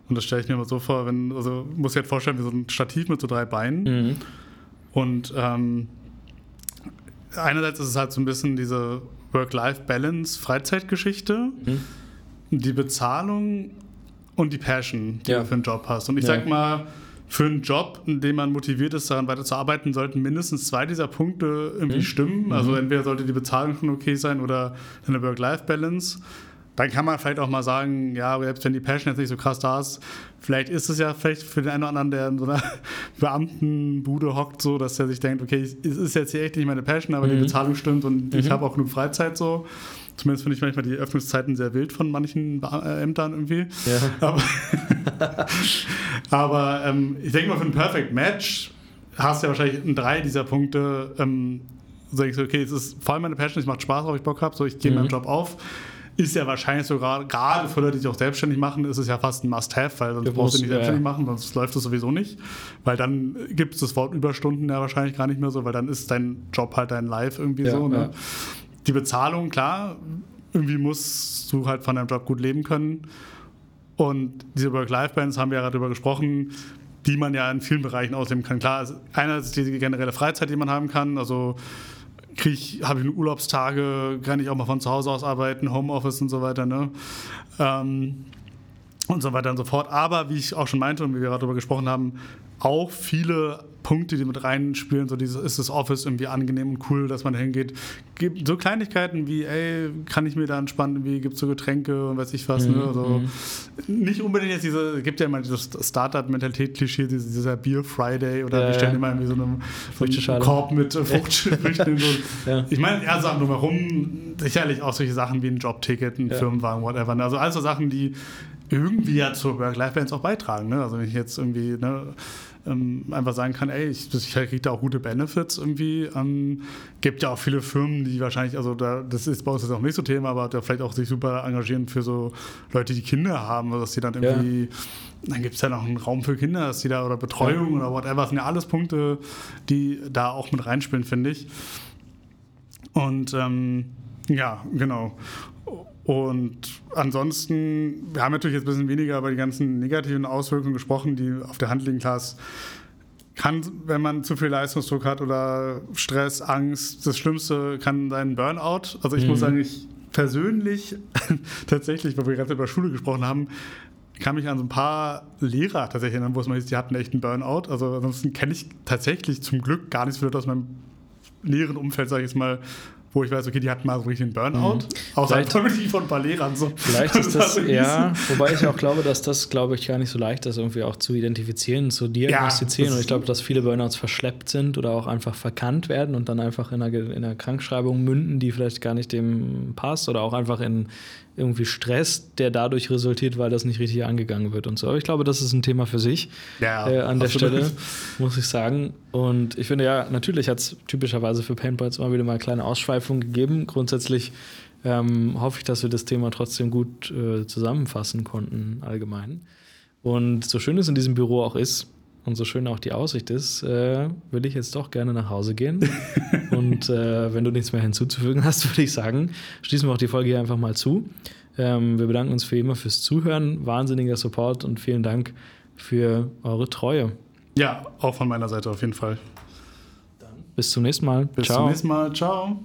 Und das stelle ich mir immer so vor, wenn, also muss ich halt vorstellen, wie so ein Stativ mit so drei Beinen. Mhm. Und ähm, einerseits ist es halt so ein bisschen diese Work-Life-Balance, Freizeitgeschichte, Mhm. die Bezahlung und die Passion, die Ja. du für einen Job hast. Und ich Ja. sag mal, für einen Job, in dem man motiviert ist, daran weiterzuarbeiten, sollten mindestens zwei dieser Punkte irgendwie Mhm. stimmen. Also entweder sollte die Bezahlung schon okay sein oder eine Work-Life-Balance. Dann kann man vielleicht auch mal sagen, ja, selbst wenn die Passion jetzt nicht so krass da ist, vielleicht ist es ja vielleicht für den einen oder anderen, der in so einer Beamtenbude hockt, so, dass er sich denkt, okay, es ist jetzt hier echt nicht meine Passion, aber die Mhm. Bezahlung stimmt und ich Mhm. habe auch genug Freizeit so. Zumindest finde ich manchmal die Öffnungszeiten sehr wild von manchen äh, Ämtern irgendwie. Ja. Aber, aber ähm, ich denke mal, für ein Perfect Match hast du ja wahrscheinlich in drei dieser Punkte, ähm, sag ich so, okay, es ist voll meine Passion, es macht Spaß, worauf ich Bock habe, so ich gehe Mhm. meinen Job auf. Ist ja wahrscheinlich sogar, gerade für Leute, die sich auch selbstständig machen, ist es ja fast ein Must-Have, weil sonst Du brauchst du nicht selbstständig machen, sonst läuft es sowieso nicht. Weil dann gibt es das Wort Überstunden ja wahrscheinlich gar nicht mehr so, weil dann ist dein Job halt dein Life irgendwie Ja, so. Ne? ja. Die Bezahlung, klar, irgendwie musst du halt von deinem Job gut leben können. Und diese Work-Life-Balance haben wir ja gerade drüber gesprochen, die man ja in vielen Bereichen ausleben kann. Klar, einerseits die generelle Freizeit, die man haben kann, also habe ich Urlaubstage, kann ich auch mal von zu Hause aus arbeiten, Homeoffice und so weiter, ne? Ähm, und so weiter und so fort. Aber wie ich auch schon meinte und wie wir gerade darüber gesprochen haben, auch viele Punkte, die mit reinspielen, so dieses, ist das Office irgendwie angenehm und cool, dass man da hingeht. Gibt so Kleinigkeiten wie, ey, kann ich mir da entspannen, wie gibt es so Getränke und weiß ich was, ne? Mhm, Also, nicht unbedingt jetzt diese, es gibt ja immer dieses Startup-Mentalität-Klischee, dieser Bier Friday oder Ja, wir stellen ja. immer irgendwie so einen, so einen. Korb mit äh, Fruchtfrüchten. so. Ja. Ich meine, eher Sachen drumherum, sicherlich auch solche Sachen wie ein Jobticket, ein. Firmenwagen, whatever. ne? Also all so Sachen, die irgendwie ja zur Work-Life-Balance auch beitragen. Ne? Also wenn ich jetzt irgendwie ne, ähm, einfach sagen kann, ey, ich, ich kriege da auch gute Benefits irgendwie. Ähm, gibt ja auch viele Firmen, die wahrscheinlich, also da, das ist bei uns jetzt auch nicht so Thema, aber da vielleicht auch sich super engagieren für so Leute, die Kinder haben, dass die dann Ja. irgendwie, dann gibt es ja noch einen Raum für Kinder, dass die da oder Betreuung oder whatever, das sind ja alles Punkte, die da auch mit reinspielen, finde ich. Und ähm, ja, genau. Und ansonsten, wir haben natürlich jetzt ein bisschen weniger über die ganzen negativen Auswirkungen gesprochen, die auf der Hand liegen. Klar, es kann, wenn man zu viel Leistungsdruck hat oder Stress, Angst, das Schlimmste kann sein Burnout. Also ich Mhm. muss sagen, ich persönlich tatsächlich, weil wir gerade über Schule gesprochen haben, kann mich an so ein paar Lehrer tatsächlich erinnern, wo es mal hieß, die hatten echt einen Burnout. Also ansonsten kenne ich tatsächlich zum Glück gar nicht so aus meinem näheren Umfeld, sage ich jetzt mal, wo ich weiß, okay, die hatten mal so richtig einen Burnout. Außer Mhm. Vielleicht- Community von ein paar Lehrern. So. Vielleicht ist das, so ja, wobei ich auch glaube, dass das, glaube ich, gar nicht so leicht ist, irgendwie auch zu identifizieren, zu diagnostizieren. das und ich glaube, dass viele Burnouts verschleppt sind oder auch einfach verkannt werden und dann einfach in einer, in einer Krankschreibung münden, die vielleicht gar nicht dem passt oder auch einfach in irgendwie Stress, der dadurch resultiert, weil das nicht richtig angegangen wird und so. Aber ich glaube, das ist ein Thema für sich Ja, äh, an der. Stelle, muss ich sagen. Und ich finde ja, natürlich hat es typischerweise für Paintballs immer wieder mal kleine Ausschweifungen gegeben. Grundsätzlich ähm, hoffe ich, dass wir das Thema trotzdem gut äh, zusammenfassen konnten, allgemein. Und so schön es in diesem Büro auch ist und so schön auch die Aussicht ist, äh, will ich jetzt doch gerne nach Hause gehen. und äh, wenn du nichts mehr hinzuzufügen hast, würde ich sagen, schließen wir auch die Folge hier einfach mal zu. Ähm, wir bedanken uns für immer fürs Zuhören, wahnsinniger Support und vielen Dank für eure Treue. Ja, auch von meiner Seite auf jeden Fall. Bis zum nächsten Mal. Bis Ciao. zum nächsten Mal. Ciao.